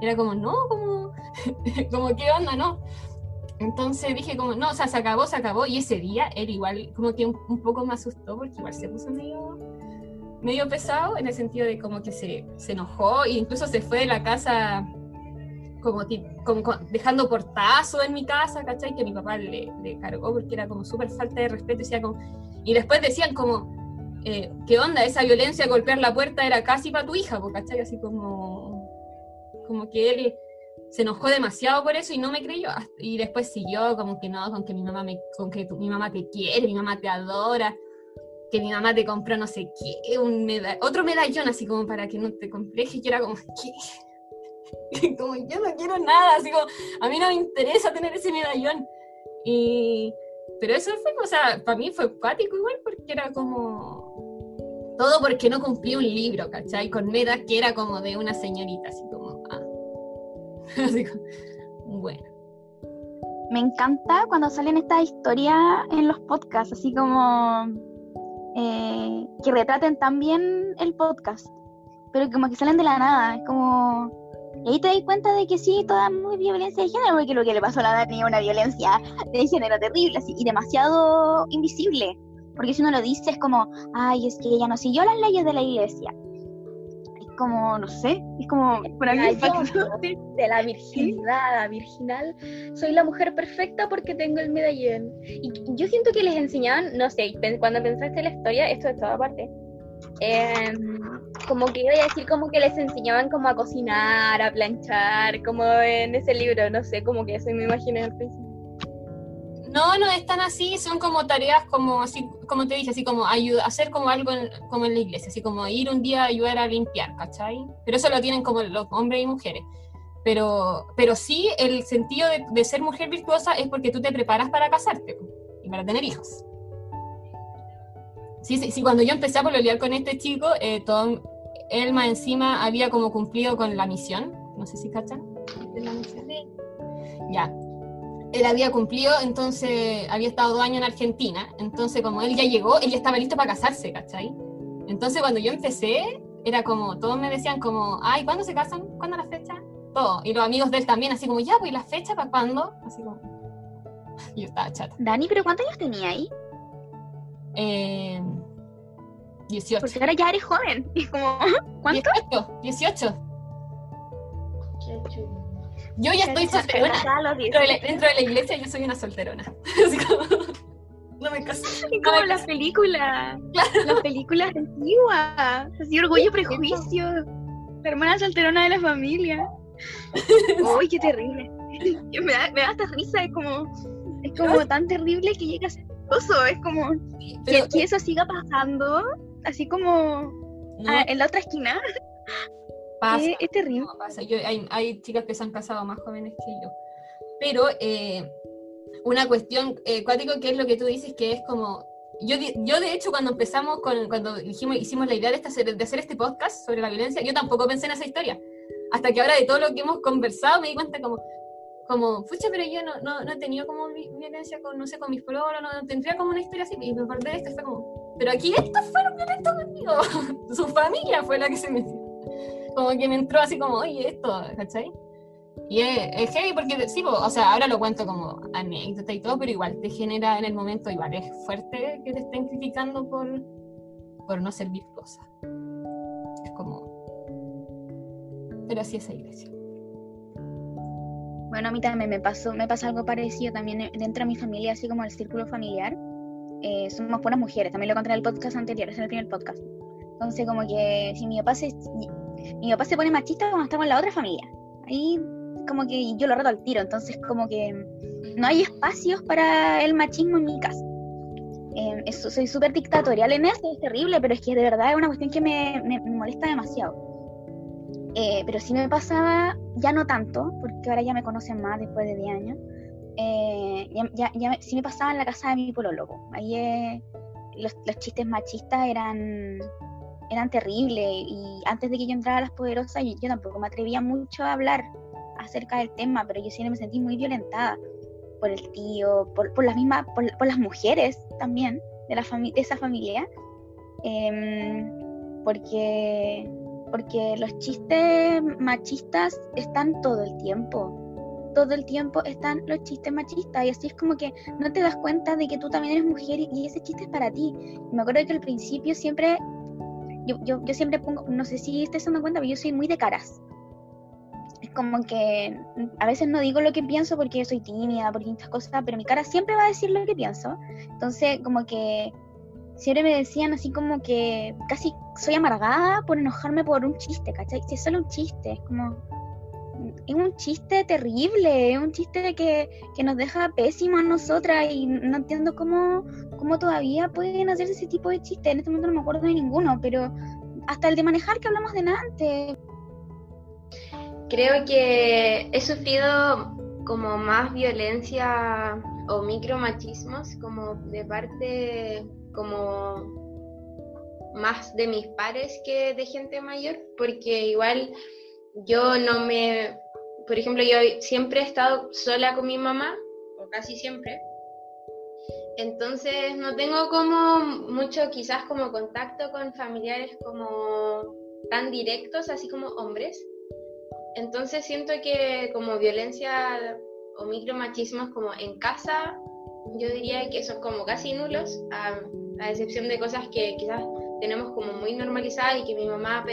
F: Era como, no, como, como, ¿qué onda, no? Entonces dije como, no, o sea, se acabó, se acabó. Y ese día él igual como que un, un poco me asustó porque igual se puso medio, medio pesado en el sentido de como que se, se enojó e incluso se fue de la casa como, como dejando portazo en mi casa, ¿cachai? Que mi papá le, cargó porque era como súper falta de respeto. Y, como, y después decían como, eh, ¿qué onda? Esa violencia, golpear la puerta era casi para tu hija, ¿cachai? Así como, como que él se enojó demasiado por eso y no me creyó. Y después siguió como que no, con que mi mamá me, con que tu- mi mamá te quiere, mi mamá te adora, que mi mamá te compró no sé qué, un meda- otro medallón así como para que no te compleje, y yo era como, ¿qué? como yo no quiero nada, así como, a mí no me interesa tener ese medallón. Y, pero eso fue, o sea, para mí fue cuático igual porque era como, todo porque no cumplí un libro, ¿cachai? Con metas que era como de una señorita, así como, ah. Así como, bueno.
B: Me encanta cuando salen estas historias en los podcasts, así como eh, que retraten tan bien el podcast, pero como que salen de la nada, es como... Ahí te das cuenta de que sí, toda muy violencia de género, porque lo que le pasó a la Dani es una violencia de género terrible y demasiado invisible, porque si uno lo dice es como, ay, es que ella no siguió las leyes de la iglesia. Como, no sé, es como, para mí
C: de la virginidad, virginal, soy la mujer perfecta porque tengo el medallón. Y yo siento que les enseñaban, no sé, cuando pensaste la historia, esto de toda parte, em, como que iba a decir como que les enseñaban como a cocinar, a planchar, como en ese libro, no sé, como que eso me imaginé al principio.
F: No, no es tan así, son como tareas como así, como te dije, así como ayuda, hacer como algo en, como en la iglesia, así como ir un día a ayudar a limpiar, ¿cachai? Pero eso lo tienen como los hombres y mujeres. Pero, pero sí, el sentido de, de ser mujer virtuosa es porque tú te preparas para casarte y para tener hijos. Sí, sí, sí, cuando yo empecé a pololear con este chico, eh, todo, él más encima había como cumplido con la misión, no sé si cachan. ¿de la misión? Ya, él había cumplido, entonces había estado dos años en Argentina, entonces como él ya llegó, él ya estaba listo para casarse, ¿cachai? Entonces cuando yo empecé, era como, todos me decían como, ay, ¿cuándo se casan? ¿Cuándo la fecha? Todo. Y los amigos de él también, así como, ya, pues, ¿y la fecha para cuándo? Así como, yo estaba chata.
B: Dani, pero ¿cuántos años tenía ahí?
F: Eh, 18.
B: Porque ahora ya eres joven. Y como, ¿cuánto?
F: 18, 18.
D: Qué chulo.
F: Yo ya estoy solterona. Dentro de, la, dentro de la iglesia yo soy una solterona. Como, no me caso.
B: Es como las películas, las películas antiguas, así orgullo y prejuicio, la hermana solterona de la familia. Uy, qué terrible. Me da, me da hasta risa, es como, es como tan terrible que llega a ser chistoso, es como
F: Pero,
B: que, que eso siga pasando, así como
F: no,
B: ah, en la otra esquina,
F: pasa.
B: es, es terrible.
F: No pasa. Yo, hay, hay chicas que se han casado más jóvenes que yo. Pero eh, una cuestión eh, cuático que es lo que tú dices, que es como. Yo, yo de hecho, cuando empezamos, con, cuando dijimos, hicimos la idea de, esta, hacer- de hacer este podcast sobre la violencia, yo tampoco pensé en esa historia. Hasta que ahora de todo lo que hemos conversado me di cuenta como, como pucha, pero yo no, no, no he tenido como vi- violencia con, no sé, con mis pololos, no, no tendría como una historia así. Y me acordé de esto fue como, pero aquí estos fueron violentos conmigo. Su familia fue la que se metió como que me entró así como, oye, esto, ¿cachai? Y es, es heavy porque, sí, po, o sea, ahora lo cuento como anécdota y todo, pero igual te genera en el momento, igual es fuerte que te estén criticando por, por no ser virtuosa. Es como... Pero así es la iglesia.
B: Bueno, a mí también me pasó, me pasa algo parecido también dentro de mi familia, así como el círculo familiar. Eh, somos puras mujeres, también lo conté en el podcast anterior, es el primer podcast. Entonces, como que si mi papá se, mi papá se pone machista cuando estamos en la otra familia, ahí como que yo lo reto al tiro, entonces como que no hay espacios para el machismo en mi casa. Eh, soy súper dictatorial en eso, es terrible, pero es que de verdad es una cuestión que me, me- me molesta demasiado. Eh, pero sí me pasaba, ya no tanto, porque ahora ya me conocen más después de 10 años. eh, ya, ya, ya sí me pasaba en la casa de mi polólogo. Ahí eh, los, los chistes machistas eran, eran terribles. Y antes de que yo entrara a las poderosas, yo, yo tampoco me atrevía mucho a hablar acerca del tema, pero yo siempre me sentí muy violentada por el tío, por, por las mismas, por, por las mujeres también de, la fami- de esa familia. Em, porque porque los chistes machistas están todo el tiempo. Todo el tiempo están los chistes machistas y así es como que no te das cuenta de que tú también eres mujer y, ese chiste es para ti. Me acuerdo que al principio siempre, yo, yo, yo siempre pongo, no sé si te dando cuenta, pero yo soy muy de caras. Es como que a veces no digo lo que pienso porque soy tímida, por distintas cosas, pero mi cara siempre va a decir lo que pienso. Entonces, como que siempre me decían así como que casi soy amargada por enojarme por un chiste, ¿cachai? Es solo un chiste, es como... Es un chiste terrible, es un chiste que, que nos deja pésimo a nosotras y no entiendo cómo, cómo todavía pueden hacerse ese tipo de chistes. En este momento no me acuerdo de ninguno, pero hasta el de manejar que hablamos de antes.
D: Creo que he sufrido como más violencia o micromachismos como de parte como más de mis pares que de gente mayor, porque igual yo no me, por ejemplo, yo siempre he estado sola con mi mamá, o casi siempre, entonces no tengo como mucho quizás como contacto con familiares como tan directos, así como hombres. Entonces siento que como violencia o micromachismos como en casa, yo diría que son como casi nulos, a, excepción de cosas que quizás tenemos como muy normalizadas y que mi mamá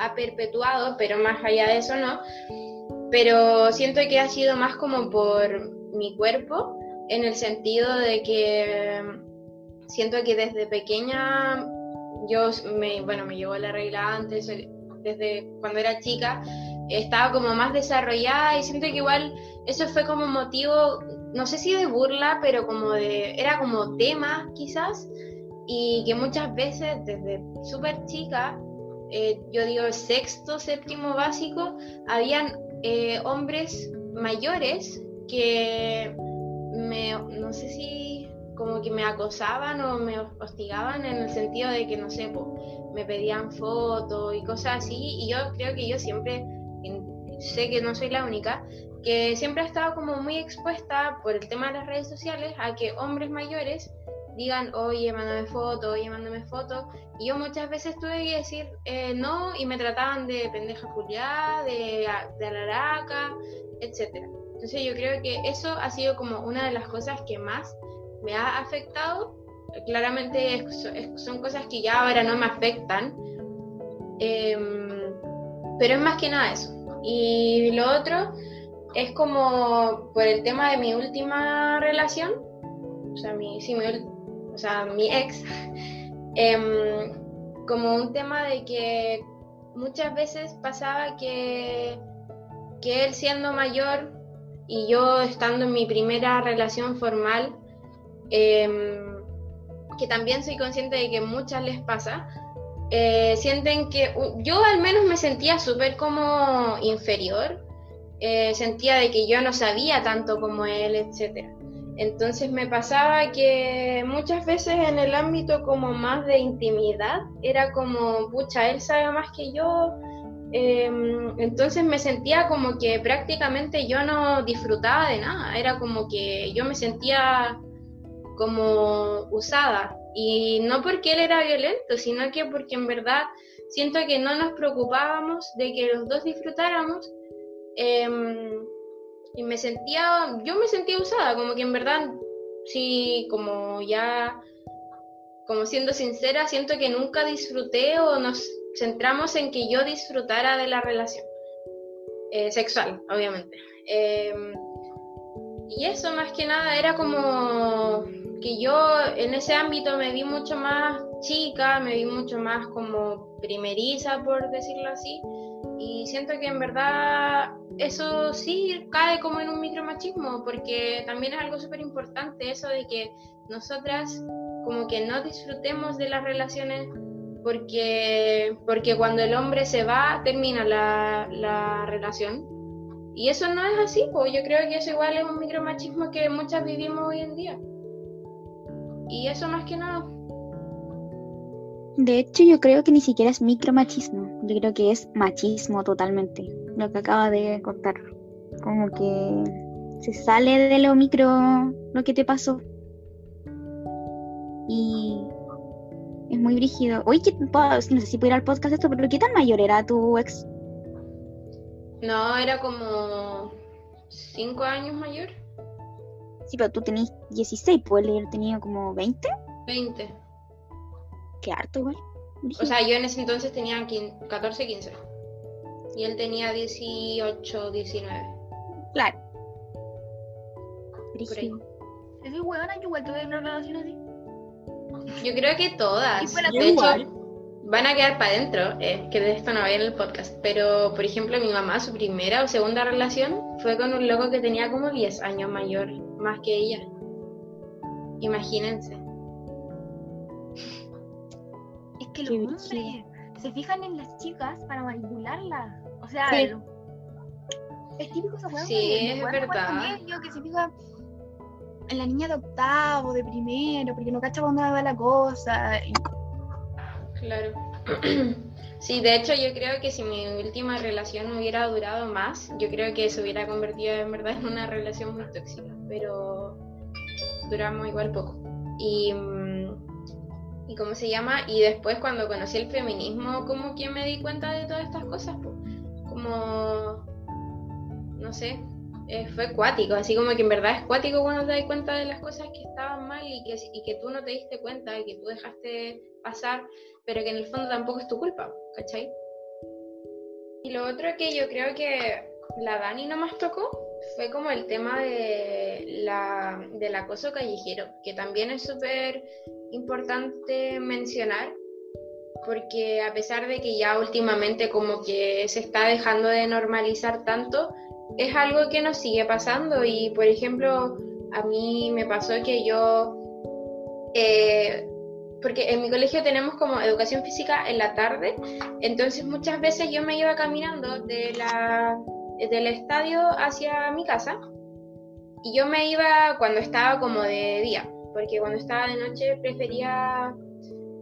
D: ha perpetuado, pero más allá de eso no. Pero siento que ha sido más como por mi cuerpo, en el sentido de que siento que desde pequeña yo me, bueno, me llegó la regla antes, desde cuando era chica, estaba como más desarrollada y siento que igual eso fue como motivo, no sé si de burla, pero como de, era como tema quizás, y que muchas veces desde súper chica, eh, yo digo sexto, séptimo básico, habían eh, hombres mayores que me, no sé si como que me acosaban o me hostigaban en el sentido de que, no sé, po, me pedían fotos y cosas así, y yo creo que yo siempre, sé que no soy la única, que siempre he estado como muy expuesta por el tema de las redes sociales a que hombres mayores digan, oye, mándame foto, oye, mándame foto, y yo muchas veces tuve que decir eh, no, y me trataban de pendeja culiada, de, de alaraca, etcétera. Entonces yo creo que eso ha sido como una de las cosas que más me ha afectado. Claramente son cosas que ya ahora no me afectan, em, pero es más que nada eso. Y lo otro es como por el tema de mi última relación, o sea, mi, sí, mi, sea, mi ex, em, como un tema de que muchas veces pasaba que, que él siendo mayor y yo estando en mi primera relación formal, em, que también soy consciente de que muchas les pasa, eh, sienten que yo al menos me sentía súper como inferior, eh, sentía de que yo no sabía tanto como él, etc. Entonces me pasaba que muchas veces en el ámbito como más de intimidad era como, pucha, él sabe más que yo, em, entonces me sentía como que prácticamente yo no disfrutaba de nada, era como que yo me sentía como usada. Y no porque él era violento, sino que porque en verdad siento que no nos preocupábamos de que los dos disfrutáramos. Em, y me sentía, yo me sentía usada, como que en verdad, sí, como ya, como siendo sincera, siento que nunca disfruté o nos centramos en que yo disfrutara de la relación. Eh, sexual, obviamente. Em, y eso más que nada era como que yo en ese ámbito me vi mucho más chica, me vi mucho más como primeriza, por decirlo así, y siento que en verdad eso sí cae como en un micromachismo, porque también es algo súper importante eso de que nosotras como que no disfrutemos de las relaciones porque, porque cuando el hombre se va termina la, la relación. Y eso no es así, pues yo creo que eso igual es un micromachismo que muchas vivimos hoy en día. Y eso más que nada.
B: De hecho, yo creo que ni siquiera es micromachismo. Yo creo que es machismo totalmente. Lo que acaba de contar. Como que se sale de lo micro lo que te pasó. Y es muy brígido. Oye, no sé si puedo ir al podcast esto, pero ¿qué tan mayor era tu ex?
D: No, era como cinco años mayor.
B: Sí, pero tú tenías 16, pues él tenía como 20.
D: 20.
B: Qué harto, igual.
D: O sea, yo en ese entonces tenía 14, 15. Y él tenía 18, 19.
B: Claro.
C: Por ahí. ¿Es huevona? Yo igual tuve una relación así.
D: Yo creo que todas. De hecho, van a quedar para adentro, eh, que de esto no vaya en el podcast, pero por ejemplo mi mamá, su primera o segunda relación fue con un loco que tenía como 10 años mayor, más que ella. Imagínense.
C: Que los hombres se fijan en las chicas para manipularlas. O sea, es típico esa
D: Sí, es verdad.
C: Yo que se fija en la niña de octavo, de primero, porque no cacha dónde va la cosa.
D: Claro. Sí, de hecho yo creo que si mi última relación hubiera durado más, yo creo que se hubiera convertido en verdad en una relación muy tóxica, pero duramos igual poco. Y, mm, y cómo se llama, y después cuando conocí el feminismo, como que me di cuenta de todas estas cosas, como, no sé, eh, fue cuático, así como que en verdad es cuático cuando te das cuenta de las cosas que estaban mal y que, y que tú no te diste cuenta y que tú dejaste pasar, pero que en el fondo tampoco es tu culpa, ¿cachai? Y lo otro que yo creo que la Dani no más tocó fue como el tema de la, del acoso callejero, que también es súper importante mencionar, porque a pesar de que ya últimamente como que se está dejando de normalizar tanto, es algo que nos sigue pasando. Y por ejemplo a mí me pasó que yo eh, porque en mi colegio tenemos como educación física en la tarde, entonces muchas veces yo me iba caminando de la, del estadio hacia mi casa y yo me iba cuando estaba como de día, porque cuando estaba de noche prefería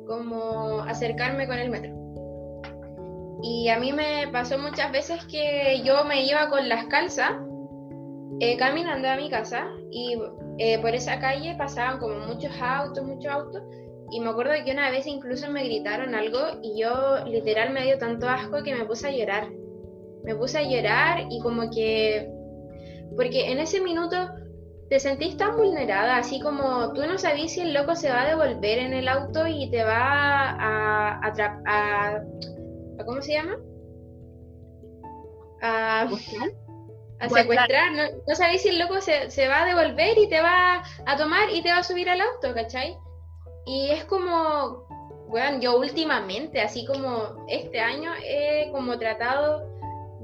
D: como acercarme con el metro. Y a mí me pasó muchas veces que yo me iba con las calzas eh, caminando a mi casa y eh, por esa calle pasaban como muchos autos, muchos autos y me acuerdo que una vez incluso me gritaron algo y yo literal me dio tanto asco que me puse a llorar. Me puse a llorar y como que... Porque en ese minuto te sentís tan vulnerada, así como tú no sabías si el loco se va a devolver en el auto y te va a, a, ¿cómo se llama? a, a secuestrar. No, no sabéis si el loco se, se va a devolver y te va a tomar y te va a subir al auto, ¿cachai? Y es como, bueno, yo últimamente, así como este año, he como tratado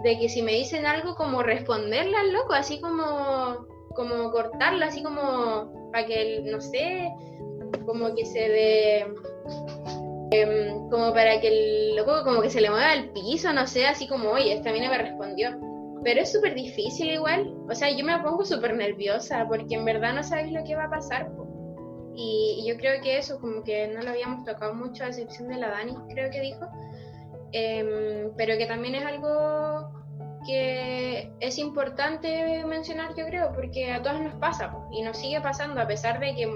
D: de que si me dicen algo, como responderle al loco, así como, como cortarlo, así como para que, no sé, como que se ve em, como para que el loco como que se le mueva el piso, no sé, así como, oye, esta mina me respondió. Pero es súper difícil igual, o sea, yo me pongo súper nerviosa porque en verdad no sabéis lo que va a pasar. Y, yo creo que eso, como que no lo habíamos tocado mucho, a excepción de la Dani, creo que dijo, em, pero que también es algo que es importante mencionar, yo creo, porque a todos nos pasa y nos sigue pasando, a pesar de que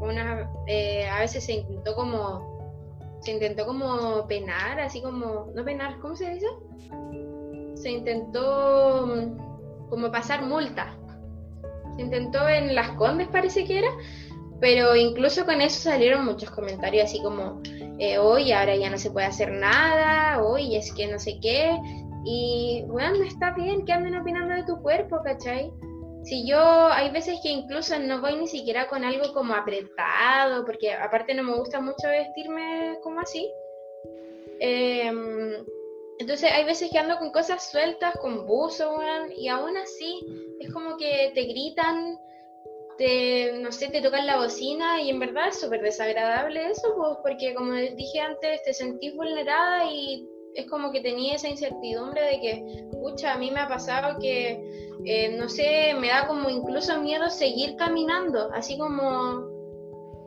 D: una, eh, a veces se intentó como se intentó como penar, así como, no penar, ¿cómo se dice? Se intentó mm, como pasar multa. Se intentó en Las Condes, parece que era, pero incluso con eso salieron muchos comentarios así como, eh, ahora ya no se puede hacer nada, hoy es que no sé qué. Y bueno, está bien que anden opinando de tu cuerpo, ¿cachai? Si yo, hay veces que incluso no voy ni siquiera con algo como apretado, porque aparte no me gusta mucho vestirme como así. Em, entonces hay veces que ando con cosas sueltas, con buzo, y aún así es como que te gritan te, no sé, te tocan la bocina y en verdad es súper desagradable eso, pues, porque como dije antes, te sentís vulnerada y es como que tenía esa incertidumbre de que, pucha, a mí me ha pasado que, eh, no sé, me da como incluso miedo seguir caminando, así como,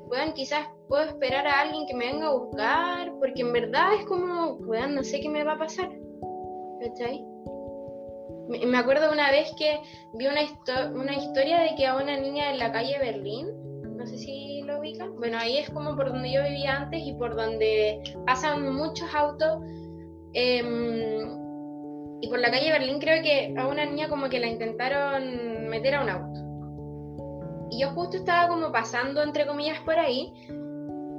D: bueno, quizás puedo esperar a alguien que me venga a buscar, porque en verdad es como, bueno, no sé qué me va a pasar, ¿cachai? Me acuerdo una vez que vi una, una historia de que a una niña en la calle Berlín, no sé si lo ubican, bueno, ahí es como por donde yo vivía antes y por donde pasan muchos autos. Em, y por la calle Berlín creo que a una niña como que la intentaron meter a un auto. Y yo justo estaba como pasando, entre comillas, por ahí.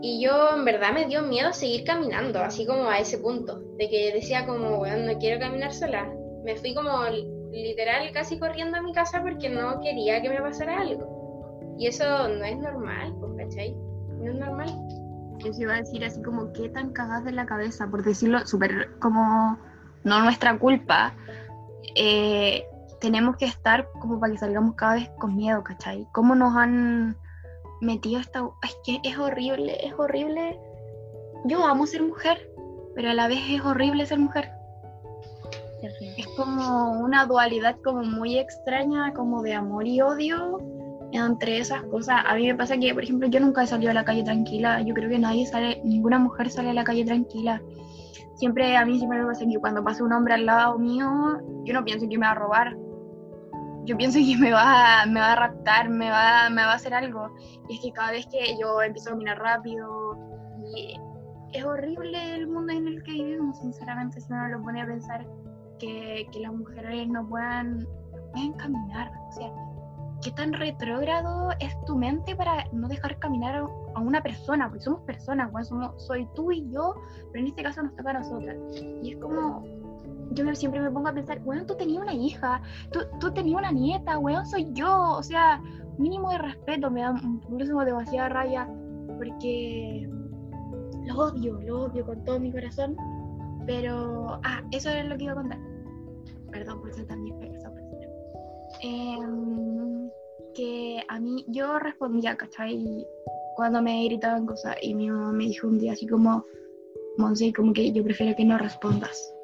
D: Y yo en verdad me dio miedo seguir caminando, así como a ese punto, de que decía como, bueno, no quiero caminar sola, me fui como literal casi corriendo a mi casa porque no quería que me pasara algo. Y eso no es normal, ¿cachai? No es normal.
C: Eso iba a decir así como, ¿qué tan cagadas de la cabeza? Por decirlo súper como, no nuestra culpa. Eh, tenemos que estar como para que salgamos cada vez con miedo, ¿cachai? ¿Cómo nos han metido esta... Es que es horrible, es horrible. Yo amo ser mujer, pero a la vez es horrible ser mujer. Es como una dualidad como muy extraña, como de amor y odio entre esas cosas. A mí me pasa que, por ejemplo, yo nunca he salido a la calle tranquila. Yo creo que nadie sale, ninguna mujer sale a la calle tranquila. Siempre, a mí siempre me pasa que cuando pasa un hombre al lado mío, yo no pienso que me va a robar. Yo pienso que me va, me va a raptar, me va, me va a hacer algo. Y es que cada vez que yo empiezo a caminar rápido, y es horrible el mundo en el que vivimos, sinceramente, si uno lo pone a pensar que, las mujeres no puedan, pueden caminar. O sea, ¿qué tan retrógrado es tu mente para no dejar caminar a una persona? Porque somos personas, somos, soy tú y yo, pero en este caso nos toca a nosotras. Y es como, yo siempre me pongo a pensar, bueno, tú tenías una hija, tú, tú tenías una nieta, weón, soy yo. O sea, mínimo de respeto, me da incluso demasiada rabia, porque lo odio, lo odio con todo mi corazón. Pero, ah, eso es lo que iba a contar perdón por ser tan em, que a mí, yo respondía, ¿cachai? Cuando me gritaban cosas y mi mamá me dijo un día así como, Monse, como que yo prefiero que no respondas.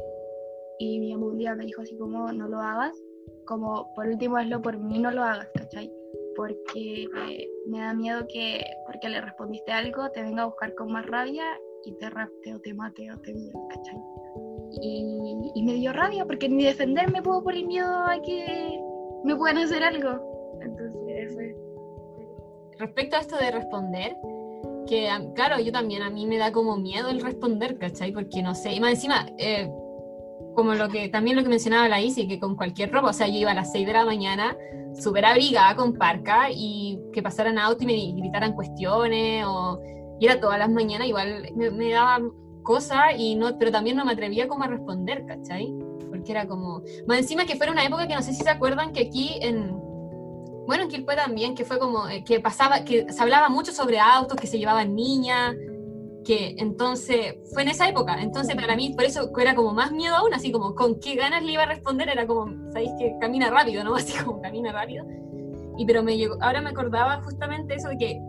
C: Y mi mamá un día me dijo así como, no lo hagas, como por último hazlo por mí, no lo hagas, ¿cachai? Porque me da miedo que, porque le respondiste algo, te venga a buscar con más rabia y te rapte o te mate o te viole, ¿cachai? y, me dio rabia porque ni defenderme puedo por el miedo a que me puedan hacer algo. Entonces,
F: Respecto a esto de responder, que claro, yo también, a mí me da como miedo el responder, ¿cachai? Porque no sé, y más encima, eh, como lo que también lo que mencionaba la Isi, que con cualquier ropa, o sea, yo iba a las 6 de la mañana súper abrigada con parca y que pasaran auto y me gritaran cuestiones o y era todas las mañanas, igual me, me daba cosa, y no, pero también no me atrevía como a responder, ¿cachai? Porque era como, más encima que fuera una época que no sé si se acuerdan que aquí en, bueno, en Quilpue también, que fue como, eh, que pasaba, que se hablaba mucho sobre autos, que se llevaban niñas, que entonces, fue en esa época, entonces para mí, por eso era como más miedo aún, así como, con qué ganas le iba a responder, era como, sabéis que camina rápido, ¿no? Así como camina rápido. Y pero me llegó, ahora me acordaba justamente eso de que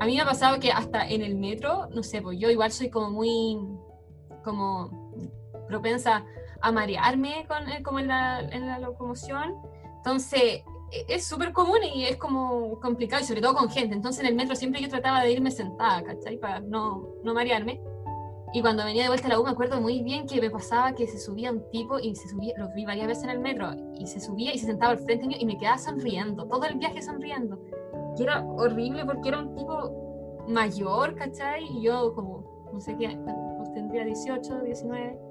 F: a mí me ha pasado que hasta en el metro, no sé, pues yo igual soy como muy, como propensa a marearme con, eh, como en la, en la locomoción. Entonces, e, es súper común y es como complicado, y sobre todo con gente. Entonces, en el metro siempre yo trataba de irme sentada, ¿cachai? Para no, no marearme. Y cuando venía de vuelta a la U me acuerdo muy bien que me pasaba que se subía un tipo y se subía, lo vi varias veces en el metro, y se subía y se sentaba al frente mío y me quedaba sonriendo, todo el viaje sonriendo. Y era horrible porque era un tipo mayor, ¿cachai? Y yo como, no sé qué, tendría 18, 19.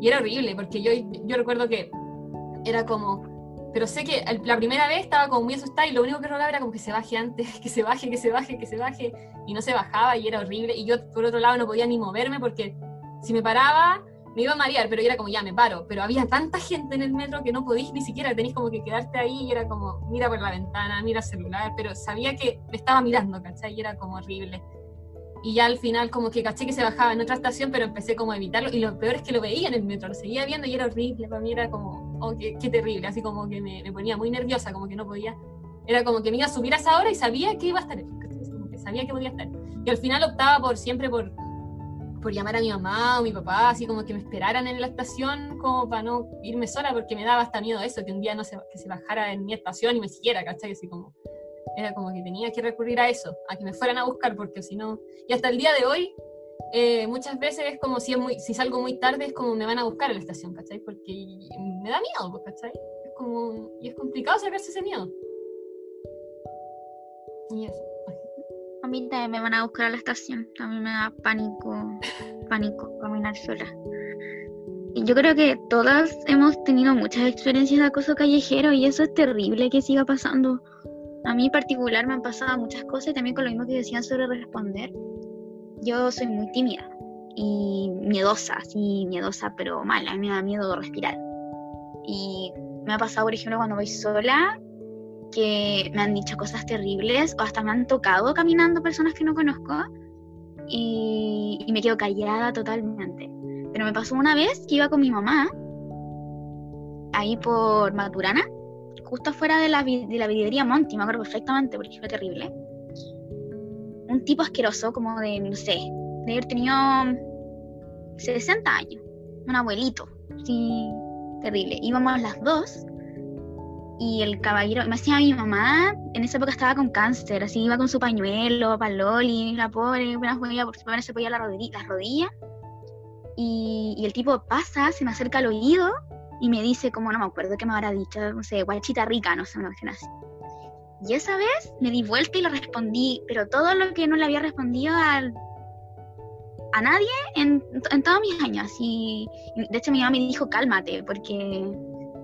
F: Y era horrible porque yo, yo recuerdo que era como, pero sé que la primera vez estaba como muy asustada y lo único que rogaba era como que se baje antes, que se baje, que se baje, que se baje, y no se bajaba y era horrible. Y yo por otro lado no podía ni moverme porque si me paraba me iba a marear, pero yo era como ya me paro. Pero había tanta gente en el metro que no podís ni siquiera, tenés como que quedarte ahí y era como mira por la ventana, mira el celular, pero sabía que me estaba mirando, ¿cachai? Y era como horrible y ya al final como que caché que se bajaba en otra estación, pero empecé como a evitarlo y lo peor es que lo veía en el metro, lo seguía viendo y era horrible, para mí era como, oh, qué, terrible, así como que me, ponía muy nerviosa, como que no podía, era como que me iba a subir a esa hora y sabía que iba a estar, como que sabía que podía estar. Y al final optaba por siempre por, por llamar a mi mamá o mi papá, así como que me esperaran en la estación como para no irme sola, porque me daba hasta miedo eso, que un día no se, que se bajara en mi estación y me siguiera, ¿cachai? Así como era como que tenía que recurrir a eso, a que me fueran a buscar, porque si no... Y hasta el día de hoy, eh, muchas veces es como si, es muy, si salgo muy tarde, es como me van a buscar a la estación, ¿cachai? Porque me da miedo, pues, ¿cachai? Es como... Y es complicado sacarse ese miedo. Y eso.
B: A mí también me van a buscar a la estación. A mí me da pánico, pánico caminar sola. Y yo creo que todas hemos tenido muchas experiencias de acoso callejero y eso es terrible que siga pasando. A mí en particular me han pasado muchas cosas y también con lo mismo que decían sobre responder. Yo soy muy tímida y miedosa, sí, miedosa, pero mala, a mí me da miedo respirar. Y me ha pasado, por ejemplo, cuando voy sola, que me han dicho cosas terribles o hasta me han tocado caminando personas que no conozco y, y me quedo callada totalmente. Pero me pasó una vez que iba con mi mamá ahí por Maturana justo afuera de la, de vidriería Monty, me acuerdo perfectamente porque fue terrible. Un tipo asqueroso, como de, no sé, de haber tenido 60 años, un abuelito, sí, terrible. Íbamos las dos y el caballero, me decía mi mamá, en esa época estaba con cáncer, así iba con su pañuelo, paloli, la pobre, apenas se podía la rodilla, las rodillas. Y, y, el tipo pasa, se me acerca al oído y me dice, como no me acuerdo qué me habrá dicho, no sé, guachita rica, no sé, una cuestión así. Y esa vez me di vuelta y le respondí, pero todo lo que no le había respondido a, a nadie en, en todos mis años. Y de hecho mi mamá me dijo, cálmate, porque,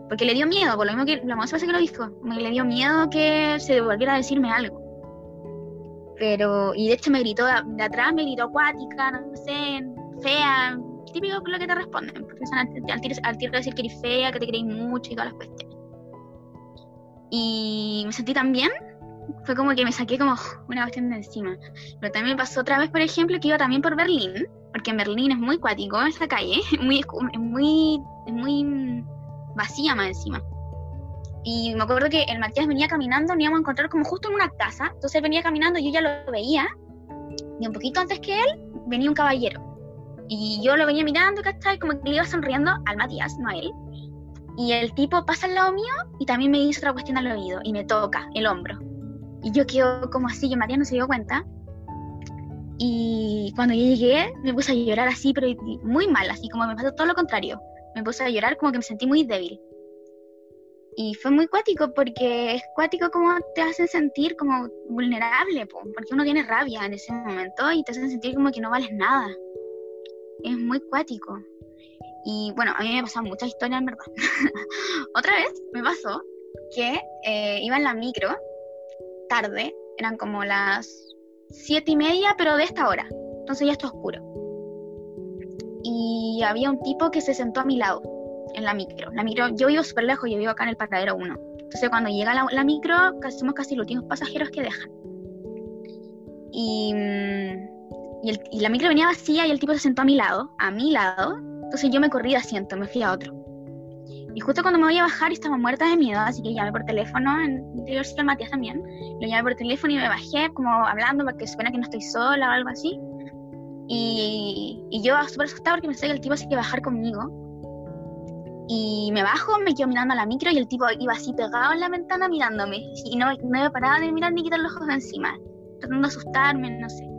B: porque le dio miedo, por lo mismo que la mamá se que lo dijo, me le dio miedo que se volviera a decirme algo. Pero, y de hecho me gritó de, atrás, me gritó acuática, no sé, fea, típico lo que te responden, porque son al, al, tiro, decir que eres fea, que te creéis mucho y todas las cuestiones. Y me sentí tan bien, fue como que me saqué como una cuestión de encima. Pero también me pasó otra vez, por ejemplo, que iba también por Berlín, porque en Berlín es muy cuático esa calle, es muy, es muy, es muy vacía más encima. Y me acuerdo que el Matías venía caminando, nos íbamos a encontrar como justo en una casa, entonces él venía caminando yo ya lo veía, y un poquito antes que él venía un caballero y yo lo venía mirando, ¿cachai? Como que le iba sonriendo al Matías, no a él. Y el tipo pasa al lado mío y también me dice otra cuestión al oído y me toca el hombro. Y yo quedo como así, que Matías no se dio cuenta. Y cuando yo llegué, me puse a llorar así, pero muy mal, así como me pasó todo lo contrario. Me puse a llorar como que me sentí muy débil. Y fue muy cuático porque es cuático como te hacen sentir como vulnerable, porque uno tiene rabia en ese momento y te hacen sentir como que no vales nada es muy cuático. Y bueno, a mí me pasado muchas historias en verdad. Otra vez me pasó que eh, iba en la micro, tarde, eran como las siete y media, pero de esta hora. Entonces ya está oscuro. Y había un tipo que se sentó a mi lado. en la micro. La micro, yo vivo súper lejos, yo vivo acá en el paradero 1. Entonces cuando llega la, la micro, somos casi los últimos pasajeros que dejan. Y, mm, y, el- y la micro venía vacía y el tipo se sentó a mi lado, a mi lado. Entonces yo me corrí de asiento, me fui a otro. Y justo cuando me voy a bajar estaba muerta de miedo, así que llamé por teléfono, en interior sí, Matías también. Lo llamé por teléfono y me bajé como hablando para que supiera que no estoy sola o algo así. Y, y yo súper asustada porque pensé que el tipo se iba a bajar conmigo. Y me bajo, me quedo mirando a la micro y el tipo iba así pegado en la ventana mirándome. Y no, no me paraba de mirar ni quitar los ojos de encima, tratando de asustarme, no sé.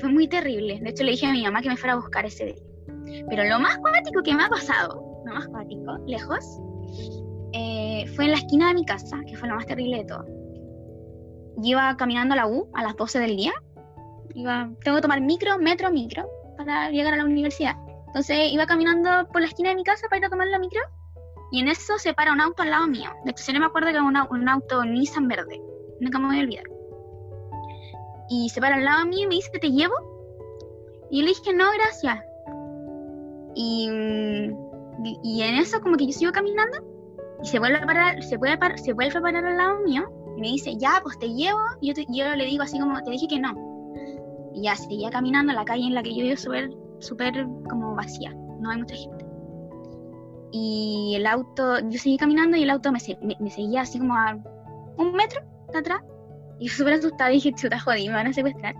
B: Fue muy terrible. De hecho, le dije a mi mamá que me fuera a buscar ese día. Pero lo más cuático que me ha pasado, lo más cuático, lejos, eh, fue en la esquina de mi casa, que fue lo más terrible de todo. Yo iba caminando a la U a las 12 del día. Iba, tengo que tomar micro, metro, micro para llegar a la universidad. Entonces iba caminando por la esquina de mi casa para ir a tomar la micro y en eso se para un auto al lado mío. De hecho, si no me acuerdo que era un auto Nissan verde. Nunca me voy a olvidar. Y se para al lado mío y me dice, ¿te llevo? Y yo le dije, no, gracias. Y, mm, y- en eso como que yo sigo caminando y se vuelve a parar, se vuelve a parar, se vuelve a parar al lado mío y me dice, ya, pues te llevo. Y yo, te- yo le digo así como, te dije que no. Y ya, seguía caminando la calle en la que yo vivo súper, súper como vacía, no hay mucha gente. Y el auto, yo seguí caminando y el auto me, me, me seguía así como a un metro de atrás. Y súper asustada dije, chuta, jodí, me van a secuestrar.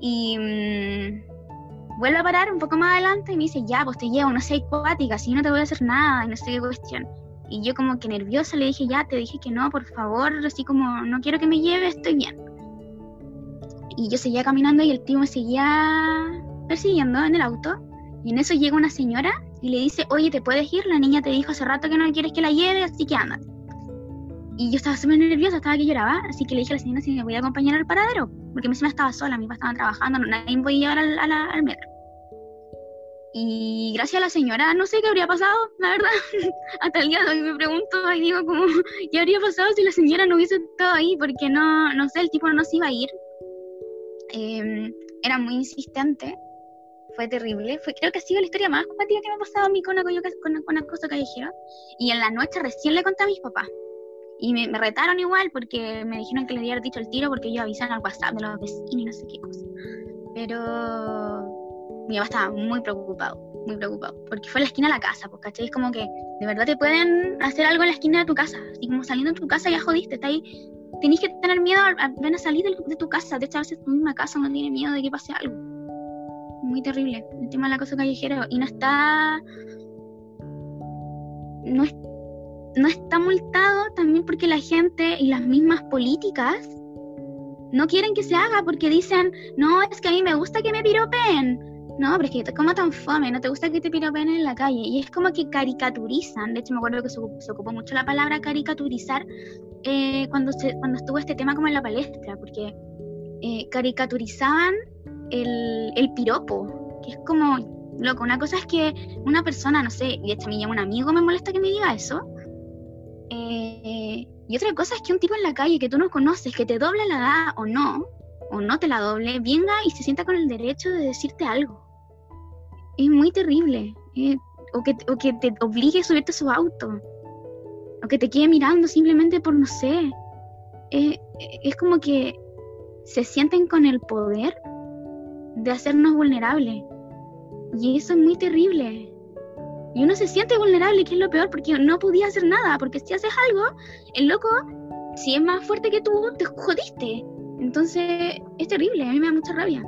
B: Y mm, vuelve a parar un poco más adelante y me dice, ya, pues te llevo, no sé, acuática, si no te voy a hacer nada, y no sé qué cuestión. Y yo como que nerviosa le dije, ya, te dije que no, por favor, así como, no quiero que me lleve, estoy bien. Y yo seguía caminando y el tío me seguía persiguiendo en el auto. Y en eso llega una señora y le dice, oye, ¿te puedes ir? La niña te dijo hace rato que no quieres que la lleve, así que anda. Y yo estaba súper nerviosa, estaba que lloraba, así que le dije a la señora si me podía acompañar al paradero, porque encima estaba sola, mis papás estaban trabajando, no, nadie me podía llevar al, a metro. Y gracias a la señora, no sé qué habría pasado, la verdad. Hasta el día de hoy me pregunto y digo como, ¿qué habría pasado si la señora no hubiese estado ahí? Porque no, no sé, el tipo no se iba a ir. Eh, era muy insistente, fue terrible. Fue, creo que ha sido la historia más combativa que me ha pasado a mí con, una- con, con acoso callejero. Y en la noche recién le conté a mis papás. Y me, me retaron igual porque me dijeron que le diera dicho el tiro porque ellos avisan al WhatsApp de los vecinos y no sé qué cosa. Pero mi papá estaba muy preocupado, muy preocupado. Porque fue en la esquina de la casa, pues, ¿cachai? Es como que de verdad te pueden hacer algo en la esquina de tu casa. Así como saliendo de tu casa ya jodiste, está ahí. Tenés que tener miedo a- apenas salir del- de, tu casa. De hecho, a veces tu misma casa no tiene miedo de que pase algo. Muy terrible el tema del acoso callejero. Y no está. No, es- no está multado también porque la gente y las mismas políticas no quieren que se haga porque dicen, no, es que a mí me gusta que me piropeen. No, pero es que como tan fome, no te gusta que te piropeen en la calle. Y es como que caricaturizan. De hecho, me acuerdo que se, se ocupó mucho la palabra caricaturizar eh, cuando, se, cuando estuvo este tema como en la palestra, porque eh, caricaturizaban el, el piropo, que es como, loco, una cosa es que una persona, no sé, y de hecho a mí llama un amigo, me molesta que me diga eso. Eh, y otra cosa es que un tipo en la calle que tú no conoces, que te doble la edad o no, o no te la doble, venga y se sienta con el derecho de decirte algo. Es muy terrible. eh, o, que, o que te obligue a subirte a su auto. O que te quede mirando simplemente por no sé. Eh, es como que se sienten con el poder de hacernos vulnerables. Y eso es muy terrible. Y uno se siente vulnerable, que es lo peor, porque no podía hacer nada, porque si haces algo, el loco, si es más fuerte que tú, te jodiste. Entonces, es terrible, a mí me da mucha rabia.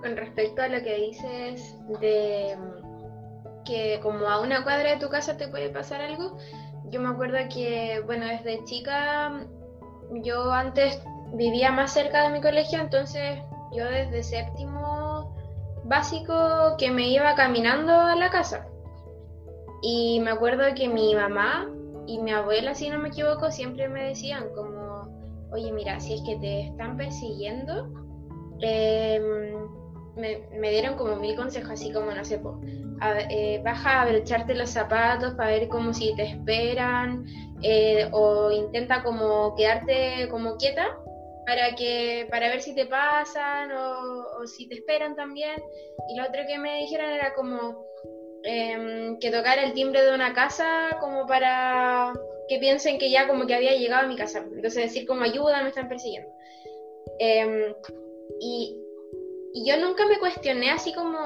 D: Con respecto a lo que dices de mm, que como a una cuadra de tu casa te puede pasar algo, yo me acuerdo que, bueno, desde chica mm, yo antes vivía más cerca de mi colegio, entonces yo desde séptimo básico que me iba caminando a la casa. Y me acuerdo que mi mamá y mi abuela, si no me equivoco, siempre me decían como, oye, mira, si es que te están persiguiendo, em, me, dieron como mil consejos, así como, no sé, po, a eh, baja a abrocharte los zapatos para ver como si te esperan, eh, o intenta como quedarte como quieta para que para ver si te pasan o, si te esperan también. Y lo otro que me dijeron era como em, que tocar el timbre de una casa como para que piensen que ya como que había llegado a mi casa. Entonces decir como ayuda, me están persiguiendo. Em, y, y yo nunca me cuestioné así como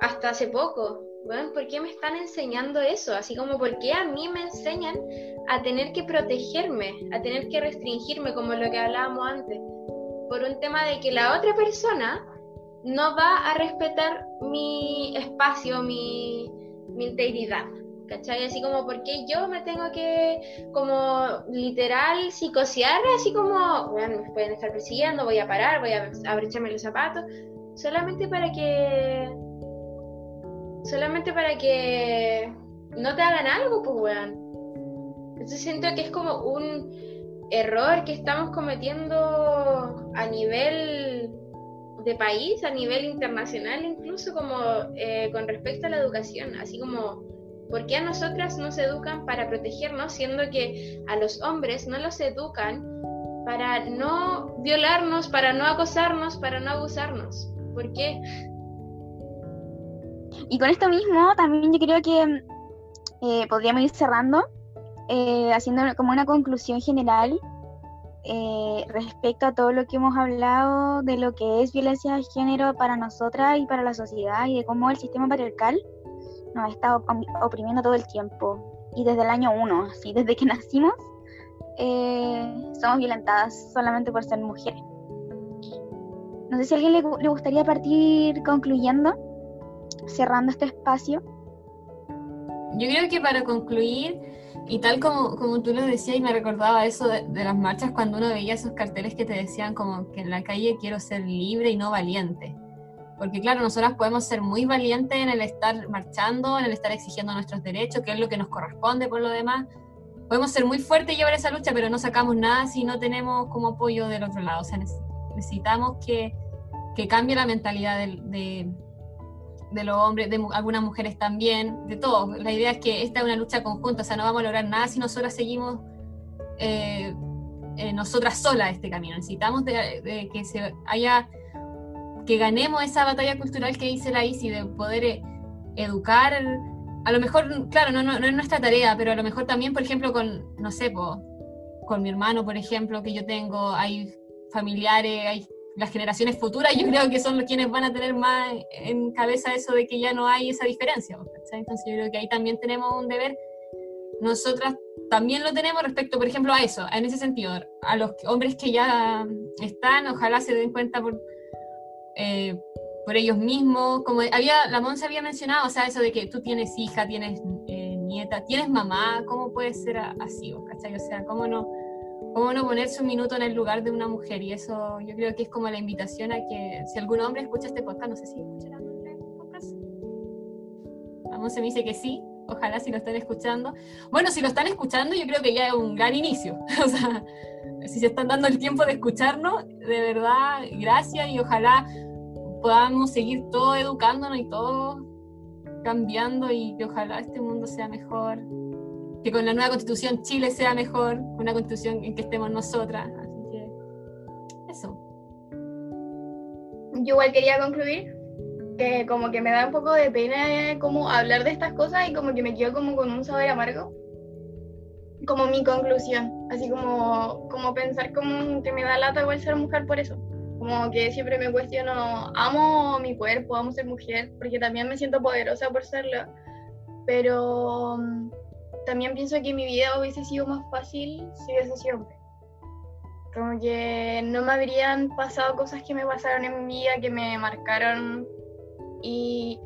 D: hasta hace poco bueno, ¿por qué me están enseñando eso? Así como, ¿por qué a mí me enseñan a tener que protegerme, a tener que restringirme, como lo que hablábamos antes? Por un tema de que la otra persona no va a respetar mi espacio, mi, mi integridad. ¿Cachai? Así como, ¿por qué yo me tengo que, como, literal, psicosear? Así como, bueno, me pueden estar persiguiendo, voy a parar, voy a abrecharme los zapatos, solamente para que solamente para que no te hagan algo, pues, weón. Entonces siento que es como un error que estamos cometiendo a nivel de país, a nivel internacional, incluso como eh, con respecto a la educación, así como, ¿por qué a nosotras nos educan para protegernos, siendo que a los hombres no los educan para no violarnos, para no acosarnos, para no abusarnos? ¿Por qué?
B: Y con esto mismo, también yo creo que eh, podríamos ir cerrando, eh, haciendo como una conclusión general eh, respecto a todo lo que hemos hablado de lo que es violencia de género para nosotras y para la sociedad y de cómo el sistema patriarcal nos ha estado oprimiendo todo el tiempo. Y desde el año uno, así, desde que nacimos, somos violentadas solamente por ser mujeres. No sé si a alguien le, le gustaría partir concluyendo cerrando este espacio?
F: Yo creo que para concluir, y tal como, como tú lo decías, y me recordaba eso de, las marchas, cuando uno veía esos carteles que te decían como que en la calle quiero ser libre y no valiente. Porque claro, nosotras podemos ser muy valientes en el estar marchando, en el estar exigiendo nuestros derechos, que es lo que nos corresponde por lo demás. Podemos ser muy fuertes y llevar esa lucha, pero no sacamos nada si no tenemos como apoyo del otro lado. O sea, necesitamos que, que cambie la mentalidad de de los hombres, de algunas mujeres también, de todos. La idea es que esta es una lucha conjunta, o sea, no vamos a lograr nada si nosotras seguimos eh, eh, nosotras solas este camino. Necesitamos de, que se haya, que ganemos esa batalla cultural que dice la ICI, de poder eh, educar, a lo mejor, claro, no, no, no, es nuestra tarea, pero a lo mejor también, por ejemplo, con, no sé, con mi hermano, por ejemplo, que yo tengo, hay familiares, hay las generaciones futuras yo creo que son los quienes van a tener más en cabeza eso de que ya no hay esa diferencia. Entonces yo creo que ahí también tenemos un deber. Nosotras también lo tenemos respecto, por ejemplo, a eso, en ese sentido, a los hombres que ya están, ojalá se den cuenta por, eh, por ellos mismos. Como había, la Monza había mencionado, o sea, eso de que tú tienes hija, tienes eh, nieta, tienes mamá, ¿cómo puede ser así? ¿cachai? O sea, ¿cómo no? Cómo no ponerse un minuto en el lugar de una mujer. Y eso yo creo que es como la invitación a que si algún hombre escucha este podcast, no sé si escucharán este podcast. Vamos, se me dice que sí, ojalá si lo están escuchando. Bueno, si lo están escuchando, yo creo que ya es un gran inicio. o sea, si se están dando el tiempo de escucharnos, de verdad, gracias y ojalá podamos seguir todo educándonos y todo cambiando y que ojalá este mundo sea mejor que con la nueva constitución Chile sea mejor, una constitución en que estemos nosotras. Así que eso.
C: Yo igual quería concluir que como que me da un poco de pena como hablar de estas cosas y como que me quedo como con un sabor amargo. Como mi conclusión, así como, como pensar como que me da lata igual ser mujer por eso. Como que siempre me cuestiono, amo mi cuerpo, amo ser mujer, porque también me siento poderosa por serlo. Pero también pienso que mi vida hubiese sido más fácil si hubiese sido hombre. Como que no me habrían pasado cosas que me pasaron en mi vida, que me marcaron. Y,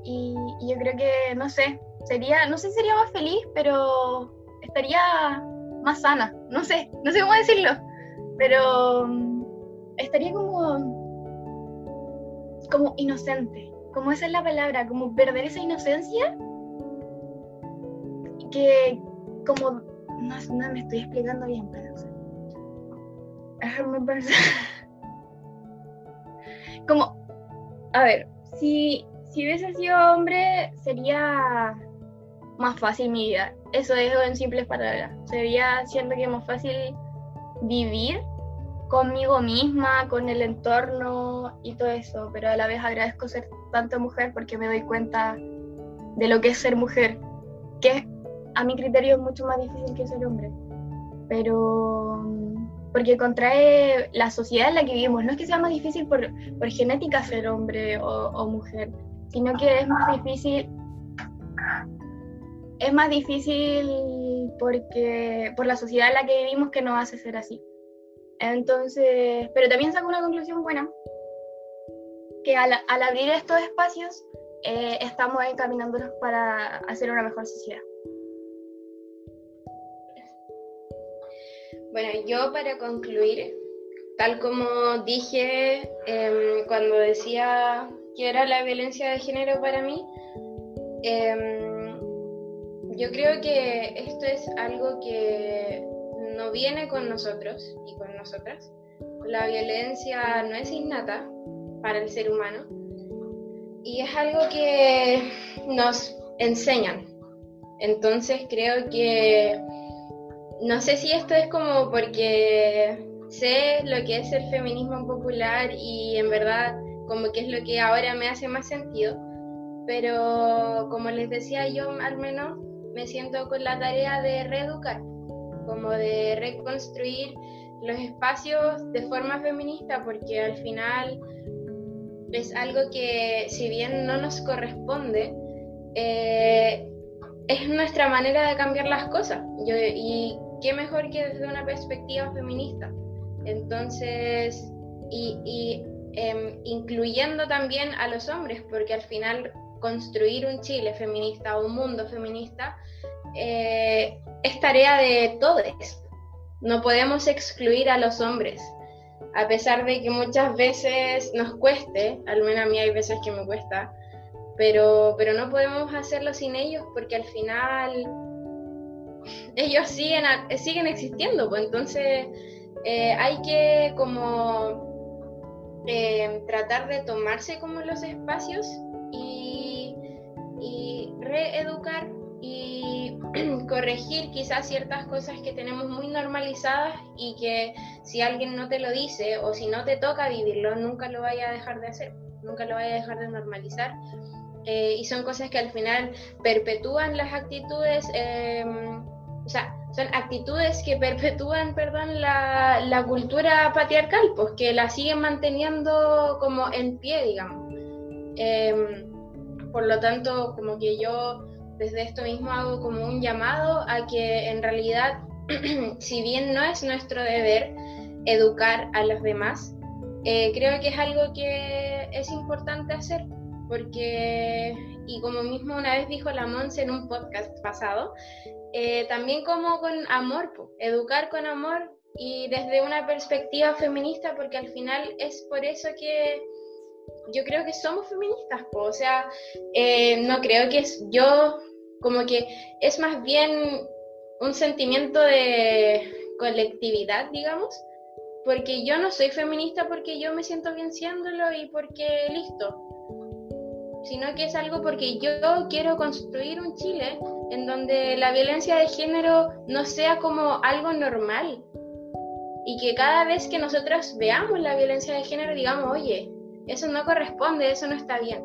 C: yo creo que, no sé, sería, no sé si sería más feliz, pero estaría más sana. No sé, no sé cómo decirlo. Pero mm, estaría como, como inocente. Como esa es la palabra, como perder esa inocencia que como, no, no me estoy explicando bien, pero como, a ver, si, si hubiese sido hombre sería más fácil mi vida. Eso dejo en simples palabras. Sería, siento que más fácil vivir conmigo misma, con el entorno y todo eso, pero a la vez agradezco ser tanto mujer porque me doy cuenta de lo que es ser mujer, que a mi criterio es mucho más difícil que ser hombre, pero porque contrae la sociedad en la que vivimos, no es que sea más difícil por, por genética ser hombre o, o mujer, sino que es más difícil es más difícil porque por la sociedad en la que vivimos que nos hace ser así. Entonces, pero también saco una conclusión buena, que al, abrir estos espacios eh, estamos encaminándonos para hacer una mejor sociedad.
D: Bueno, yo para concluir, tal como dije em, cuando decía que era la violencia de género para mí, em, yo creo que esto es algo que no viene con nosotros y con nosotras. La violencia no es innata para el ser humano y es algo que nos enseñan. Entonces creo que no sé si esto es como porque sé lo que es el feminismo popular y en verdad como que es lo que ahora me hace más sentido, pero como les decía yo al menos me siento con la tarea de reeducar como de reconstruir los espacios de forma feminista, porque al final es algo que si bien no nos corresponde, eh, es nuestra manera de cambiar las cosas. y qué mejor que desde una perspectiva feminista. Entonces, y, em, incluyendo también a los hombres, porque al final construir un Chile feminista o un mundo feminista eh, es tarea de todos. No podemos excluir a los hombres, a pesar de que muchas veces nos cueste, al menos a mí hay veces que me cuesta, pero, pero no podemos hacerlo sin ellos porque al final ellos siguen, siguen existiendo, pues entonces eh, hay que como eh, tratar de tomarse como los espacios y, y reeducar y corregir quizás ciertas cosas que tenemos muy normalizadas y que si alguien no te lo dice o si no te toca vivirlo, nunca lo vaya a dejar de hacer, nunca lo vaya a dejar de normalizar. Eh, y son cosas que al final perpetúan las actitudes, em, o son actitudes que perpetúan, perdón, la, la, cultura patriarcal, pues que la siguen manteniendo como en pie, digamos. Em, por lo tanto, como que yo desde esto mismo hago como un llamado a que en realidad, si bien no es nuestro deber educar a los demás, eh, creo que es algo que es importante hacer, porque, y como mismo una vez dijo la Monse en un podcast pasado, eh, también como con amor, educar con amor y desde una perspectiva feminista, porque al final es por eso que yo creo que somos feministas, o sea, eh, no creo que es, yo como que es más bien un sentimiento de colectividad, digamos, porque yo no soy feminista porque yo me siento bien siéndolo y porque listo, sino que es algo porque yo quiero construir un Chile en donde la violencia de género no sea como algo normal y que cada vez que nosotros veamos la violencia de género digamos, oye, eso no corresponde, eso no está bien.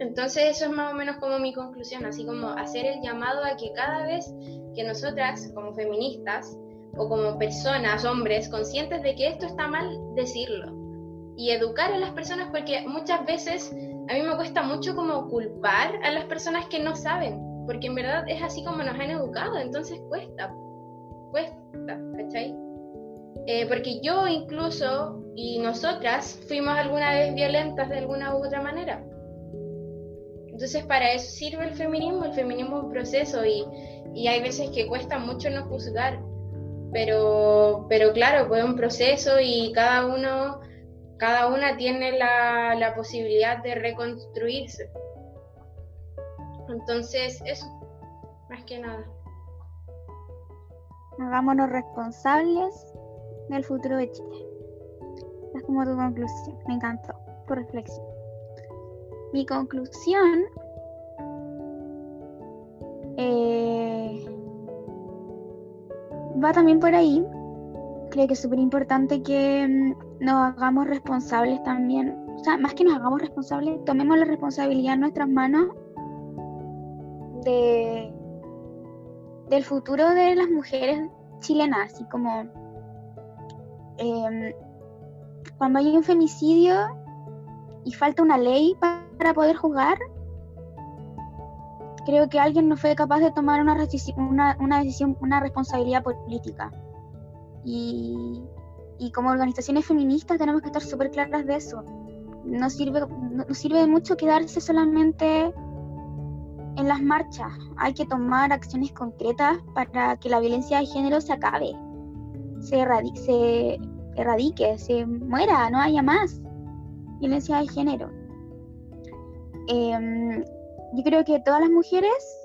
D: Entonces eso es más o menos como mi conclusión, así como hacer el llamado a que cada vez que nosotras como feministas o como personas, hombres, conscientes de que esto está mal, decirlo. Y educar a las personas porque muchas veces a mí me cuesta mucho como culpar a las personas que no saben, porque en verdad es así como nos han educado, entonces cuesta, cuesta, ¿cachai? Eh, porque yo incluso y nosotras fuimos alguna vez violentas de alguna u otra manera. Entonces para eso sirve el feminismo, el feminismo es un proceso y, y hay veces que cuesta mucho no juzgar, pero, pero claro, pues es un proceso y cada uno, cada una tiene la, la posibilidad de reconstruirse. Entonces, eso, más que nada.
A: Hagámonos responsables del futuro de Chile. Es como tu conclusión. Me encantó tu reflexión. Mi conclusión eh, va también por ahí.
B: Creo que es súper importante que mm, nos hagamos responsables también. O sea, más que nos hagamos responsables, tomemos la responsabilidad en nuestras manos de, del futuro de las mujeres chilenas, así como em, cuando hay un femicidio y falta una ley para poder juzgar, creo que alguien no fue capaz de tomar una, una, una decisión, una responsabilidad política. Y, y, como organizaciones feministas tenemos que estar súper claras de eso. No sirve, no, sirve de mucho quedarse solamente en las marchas. Hay que tomar acciones concretas para que la violencia de género se acabe, se, erradique, se, erradique, se muera, no haya más violencia de género. Eh, yo creo que todas las mujeres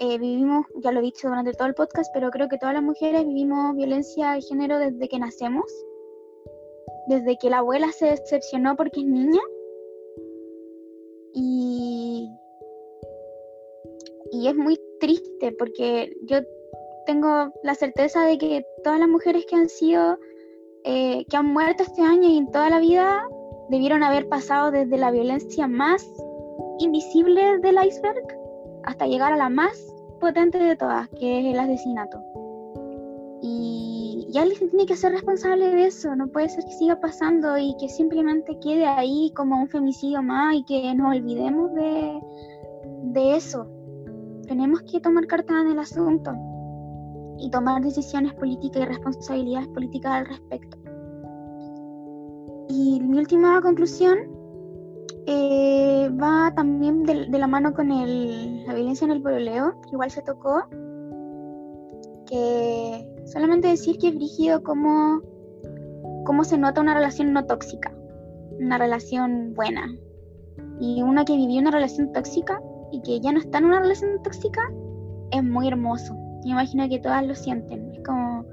B: eh, vivimos, ya lo he dicho durante todo el podcast, pero creo que todas las mujeres vivimos violencia de género desde que nacemos, desde que la abuela se decepcionó porque es niña. Y, y es muy triste porque yo tengo la certeza de que todas las mujeres que han sido, eh, que han muerto este año y en toda la vida, debieron haber pasado desde la violencia más invisible del iceberg hasta llegar a la más potente de todas, que es el asesinato. Y, y alguien se tiene que ser responsable de eso, no puede ser que siga pasando y que simplemente quede ahí como un femicidio más y que nos olvidemos de, de eso. Tenemos que tomar cartas en el asunto y tomar decisiones políticas y responsabilidades políticas al respecto. Y mi última conclusión eh, va también de, la mano con el, la violencia en el pololeo, que igual se tocó, que solamente decir que es rígido cómo, cómo se nota una relación no tóxica, una relación buena. Y una que vivió una relación tóxica y que ya no está en una relación tóxica, es muy hermoso. Me imagino que todas lo sienten. Es como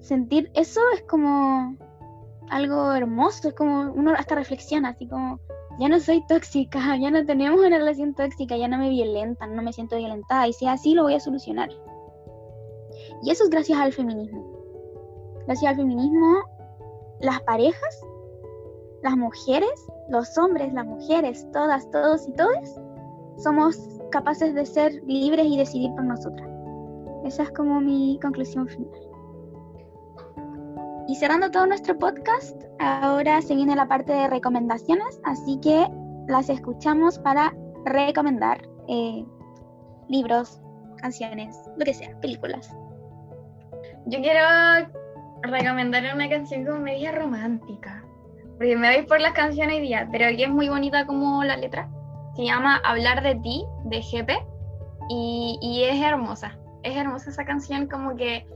B: sentir eso es como algo hermoso, es como uno hasta reflexiona, así como ya no soy tóxica, ya no tenemos una relación tóxica, ya no me violentan, no me siento violentada y si así lo voy a solucionar. Y eso es gracias al feminismo. Gracias al feminismo, las parejas, las mujeres, los hombres, las mujeres, todas, todos y todas, somos capaces de ser libres y decidir por nosotras. Esa es como mi conclusión final. Y cerrando todo nuestro podcast, ahora se viene la parte de recomendaciones, así que las escuchamos para recomendar eh, libros, canciones, lo que sea, películas.
C: Yo quiero recomendar una canción como media romántica, porque me voy por las canciones hoy día, pero que es muy bonita como la letra. Se llama Hablar de ti, de GP, y, y es hermosa. Es hermosa esa canción, como que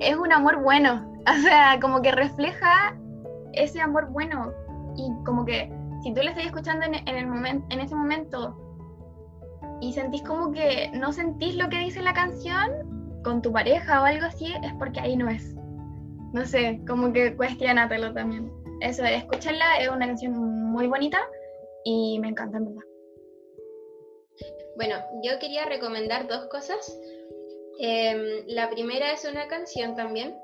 C: es un amor bueno, o sea, como que refleja ese amor bueno y como que si tú le estás escuchando en, el momento, en ese momento y sentís como que no sentís lo que dice la canción con tu pareja o algo así, es porque ahí no es. No sé, como que cuestionatelo también. Eso, escucharla es una canción muy bonita y me encanta en verdad.
D: Bueno, yo quería recomendar dos cosas. Em, la primera es una canción también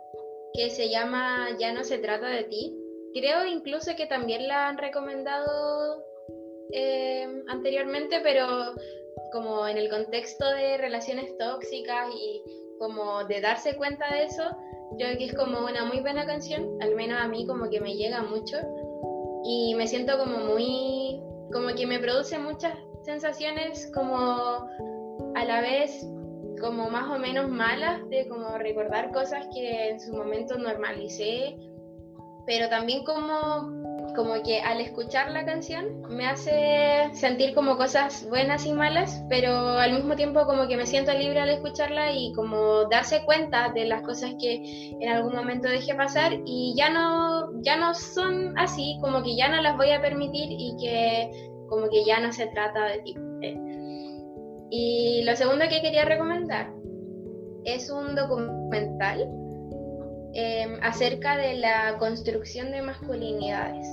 D: que se llama Ya no se trata de ti. Creo incluso que también la han recomendado em, anteriormente, pero como en el contexto de relaciones tóxicas y como de darse cuenta de eso, creo que es como una muy buena canción, al menos a mí como que me llega mucho y me siento como muy, como que me produce muchas sensaciones como a la vez como más o menos malas, de como recordar cosas que en su momento normalicé, pero también como, como que al escuchar la canción me hace sentir como cosas buenas y malas, pero al mismo tiempo como que me siento libre al escucharla y como darse cuenta de las cosas que en algún momento dejé pasar y ya no, ya no son así, como que ya no las voy a permitir y que como que ya no se trata de ti. Y lo segundo que quería recomendar es un documental em, acerca de la construcción de masculinidades.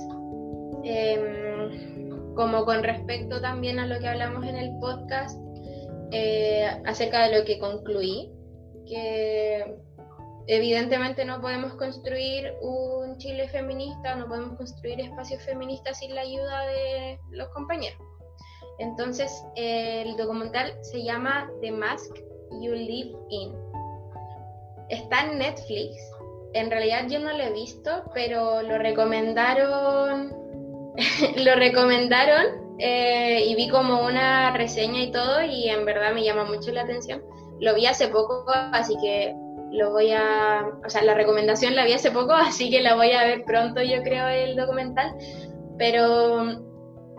D: Em, como con respecto también a lo que hablamos en el podcast, eh, acerca de lo que concluí, que evidentemente no podemos construir un Chile feminista, no podemos construir espacios feministas sin la ayuda de los compañeros. Entonces, el documental se llama The Mask You Live In. Está en Netflix. En realidad yo no lo he visto, pero lo recomendaron, lo recomendaron eh, y vi como una reseña y todo y en verdad me llama mucho la atención. Lo vi hace poco, así que lo voy a, o sea, la recomendación la vi hace poco, así que la voy a ver pronto, yo creo, el documental. Pero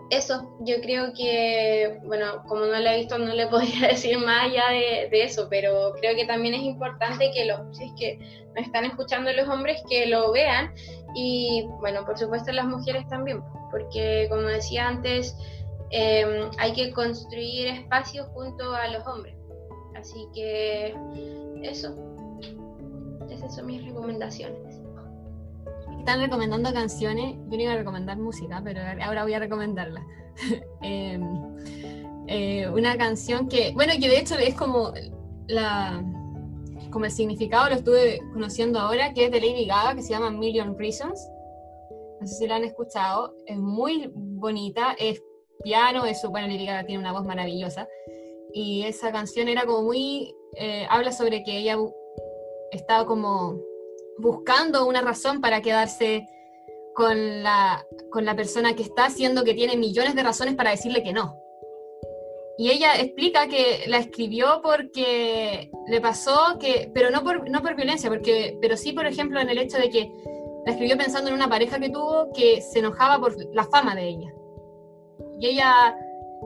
D: eso, yo creo que, bueno, como no lo he visto, no le podría decir más allá de, eso, pero creo que también es importante que los, si es que me están escuchando los hombres, que lo vean y, bueno, por supuesto las mujeres también, porque como decía antes, em, hay que construir espacios junto a los hombres. Así que eso, esas son mis recomendaciones
F: están recomendando canciones, yo no iba a recomendar música, pero ahora voy a recomendarla. Em, eh, una canción que, bueno, que de hecho es como la como el significado lo estuve conociendo ahora, que es de Lady Gaga, que se llama Million Reasons. No sé si la han escuchado, es muy bonita, es piano, es su, bueno, Lady Gaga tiene una voz maravillosa, y esa canción era como muy, eh, habla sobre que ella estaba como buscando una razón para quedarse con la, con la persona que está, siendo que tiene millones de razones para decirle que no. Y ella explica que la escribió porque le pasó que, pero no por, no por violencia, porque, pero sí, por ejemplo, en el hecho de que la escribió pensando en una pareja que tuvo que se enojaba por la fama de ella. Y ella,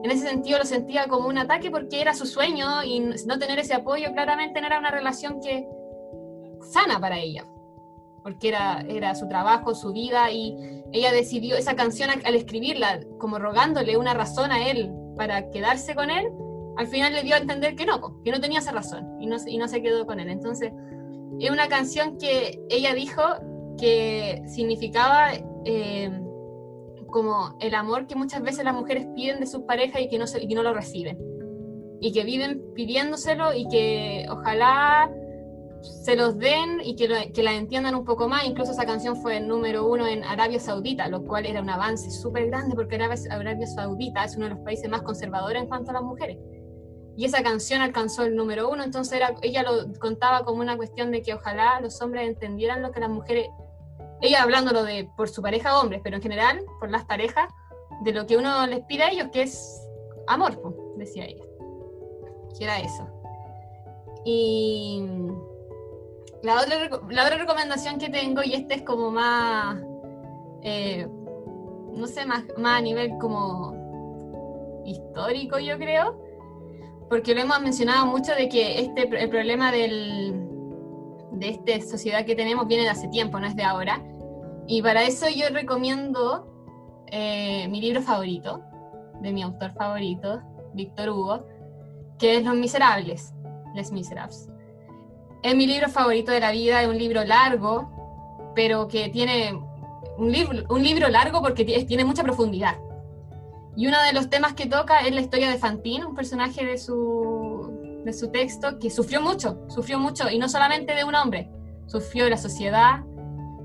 F: en ese sentido, lo sentía como un ataque porque era su sueño y no tener ese apoyo claramente no era una relación que sana para ella porque era, era su trabajo, su vida, y ella decidió esa canción al, escribirla, como rogándole una razón a él para quedarse con él, al final le dio a entender que no, que no tenía esa razón, y no, y no se quedó con él. Entonces, es una canción que ella dijo que significaba eh, como el amor que muchas veces las mujeres piden de sus parejas y que no, y que no lo reciben. Y que viven pidiéndoselo y que ojalá se los den y que, que, la entiendan un poco más. Incluso esa canción fue el número uno en Arabia Saudita, lo cual era un avance súper grande porque Arabia, Saudita es uno de los países más conservadores en cuanto a las mujeres. Y esa canción alcanzó el número uno, entonces era, ella lo contaba como una cuestión de que ojalá los hombres entendieran lo que las mujeres, ella hablándolo de por su pareja hombres, pero en general por las parejas, de lo que uno les pide a ellos, que es amor, decía ella. Que era eso. Y la otra, la otra recomendación que tengo, y esta es como más, eh, no sé, más, más a nivel como histórico, yo creo, porque lo hemos mencionado mucho de que este, el problema del, de esta sociedad que tenemos viene de hace tiempo, no es de ahora. Y para eso yo recomiendo eh, mi libro favorito, de mi autor favorito, Víctor Hugo, que es Los Miserables, Les Miserables. Es mi libro favorito de la vida, es un libro largo, pero que tiene un libro, un libro largo porque tiene mucha profundidad. Y uno de los temas que toca es la historia de Fantine, un personaje de su, de su texto que sufrió mucho, sufrió mucho, y no solamente de un hombre, sufrió de la sociedad,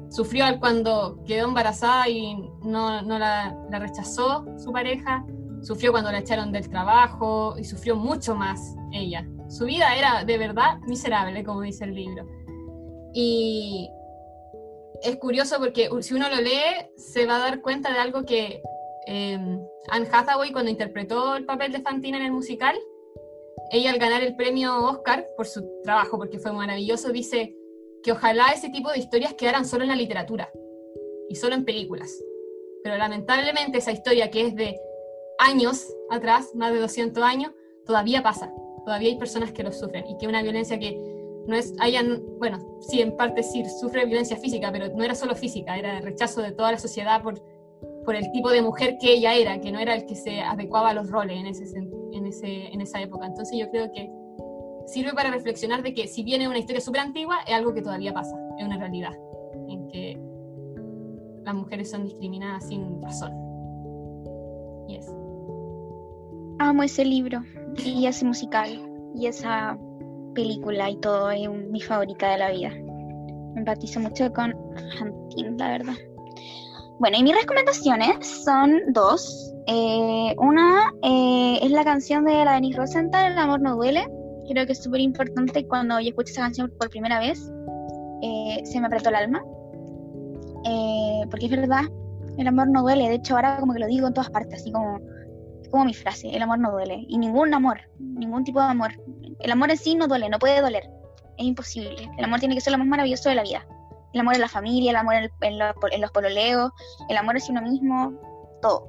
F: sufrió cuando quedó embarazada y no, no la, la, rechazó su pareja, sufrió cuando la echaron del trabajo y sufrió mucho más ella. Su vida era de verdad miserable, como dice el libro. Y es curioso porque si uno lo lee, se va a dar cuenta de algo que eh, Anne Hathaway, cuando interpretó el papel de Fantine en el musical, ella al ganar el premio Oscar por su trabajo, porque fue maravilloso, dice que ojalá ese tipo de historias quedaran solo en la literatura y solo en películas. Pero lamentablemente esa historia que es de años atrás, más de 200 años, todavía pasa todavía hay personas que lo sufren y que una violencia que no es, hayan, bueno, sí, en parte sí, sufre violencia física, pero no era solo física, era el rechazo de toda la sociedad por, por el tipo de mujer que ella era, que no era el que se adecuaba a los roles en, ese, en, ese, en esa época. Entonces yo creo que sirve para reflexionar de que si bien es una historia súper antigua, es algo que todavía pasa, es una realidad, en que las mujeres son discriminadas sin razón. Y eso.
B: Amo ese libro y ese musical y esa película y todo es mi favorita de la vida. empatizo mucho con Hunting, la verdad. Bueno, y mis recomendaciones son dos. Eh, una eh, es la canción de la Denise Rosenthal, El amor no duele. Creo que es súper importante cuando yo escuché esa canción por primera vez. eh, se me apretó el alma. Eh, porque es verdad, el amor no duele. De hecho, ahora como que lo digo en todas partes, así como, es como mi frase, el amor no duele. Y ningún amor, ningún tipo de amor. El amor en sí no duele, no puede doler. Es imposible. El amor tiene que ser lo más maravilloso de la vida. El amor en la familia, el amor en, en los, en los pololeos, el amor hacia uno mismo, todo.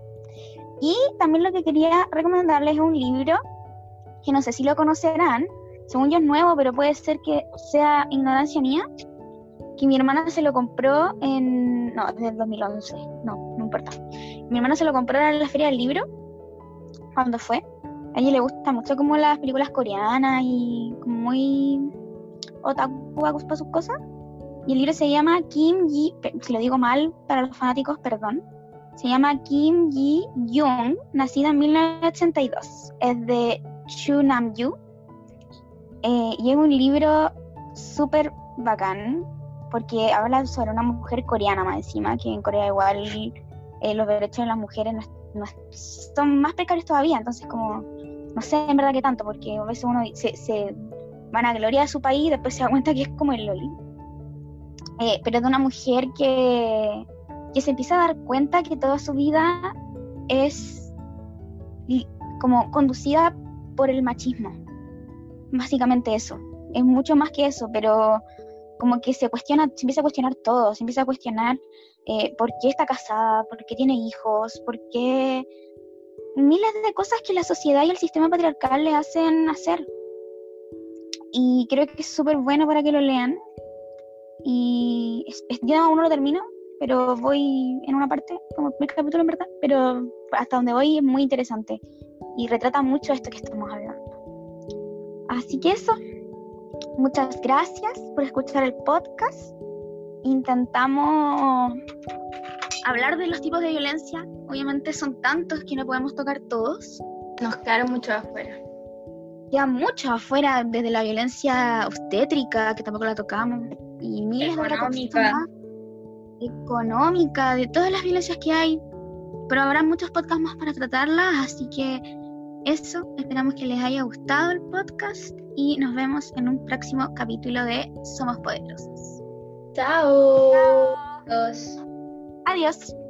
B: Y también lo que quería recomendarles es un libro que no sé si lo conocerán. Según yo es nuevo, pero puede ser que sea ignorancia mía. Que mi hermana se lo compró en. No, desde el 2011. No, no importa. Mi hermana se lo compró en la feria del libro. Cuando fue. A ella le gusta mucho como las películas coreanas y como muy otaku para sus cosas. Y el libro se llama Kim Ji, si lo digo mal para los fanáticos, perdón. Se llama Kim Ji Young, nacida en 1982. Es de Chu Nam Yu. Eh, y es un libro súper bacán porque habla sobre una mujer coreana más encima, que en Corea igual eh, los derechos de las mujeres no son más precarios todavía. Entonces como, no sé en verdad qué tanto, porque a veces uno se, se van a gloria de su país y después se da cuenta que es como el Loli. Eh, pero de una mujer que, que se empieza a dar cuenta que toda su vida es como conducida por el machismo. Básicamente eso. Es mucho más que eso, pero como que se cuestiona, se empieza a cuestionar todo, se empieza a cuestionar eh, por qué está casada, por qué tiene hijos, por qué miles de cosas que la sociedad y el sistema patriarcal le hacen hacer. Y creo que es súper bueno para que lo lean. Y es- es- ya aún no lo termino, pero voy en una parte, como el capítulo en verdad, pero hasta donde voy es muy interesante y retrata mucho esto que estamos hablando. Así que eso, muchas gracias por escuchar el podcast. Intentamos hablar de los tipos de violencia, obviamente son tantos que no podemos tocar todos.
C: Nos quedaron mucho afuera.
B: Queda mucho afuera, desde la violencia obstétrica, que tampoco la tocamos, y miles de otras
C: Económica.
B: Económica, de todas las violencias que hay. Pero habrá muchos podcasts más para tratarlas, así que eso, esperamos que les haya gustado el podcast y nos vemos en un próximo capítulo de Somos Poderosos.
C: Chao.
F: Chao.
C: Adiós.
B: Adiós.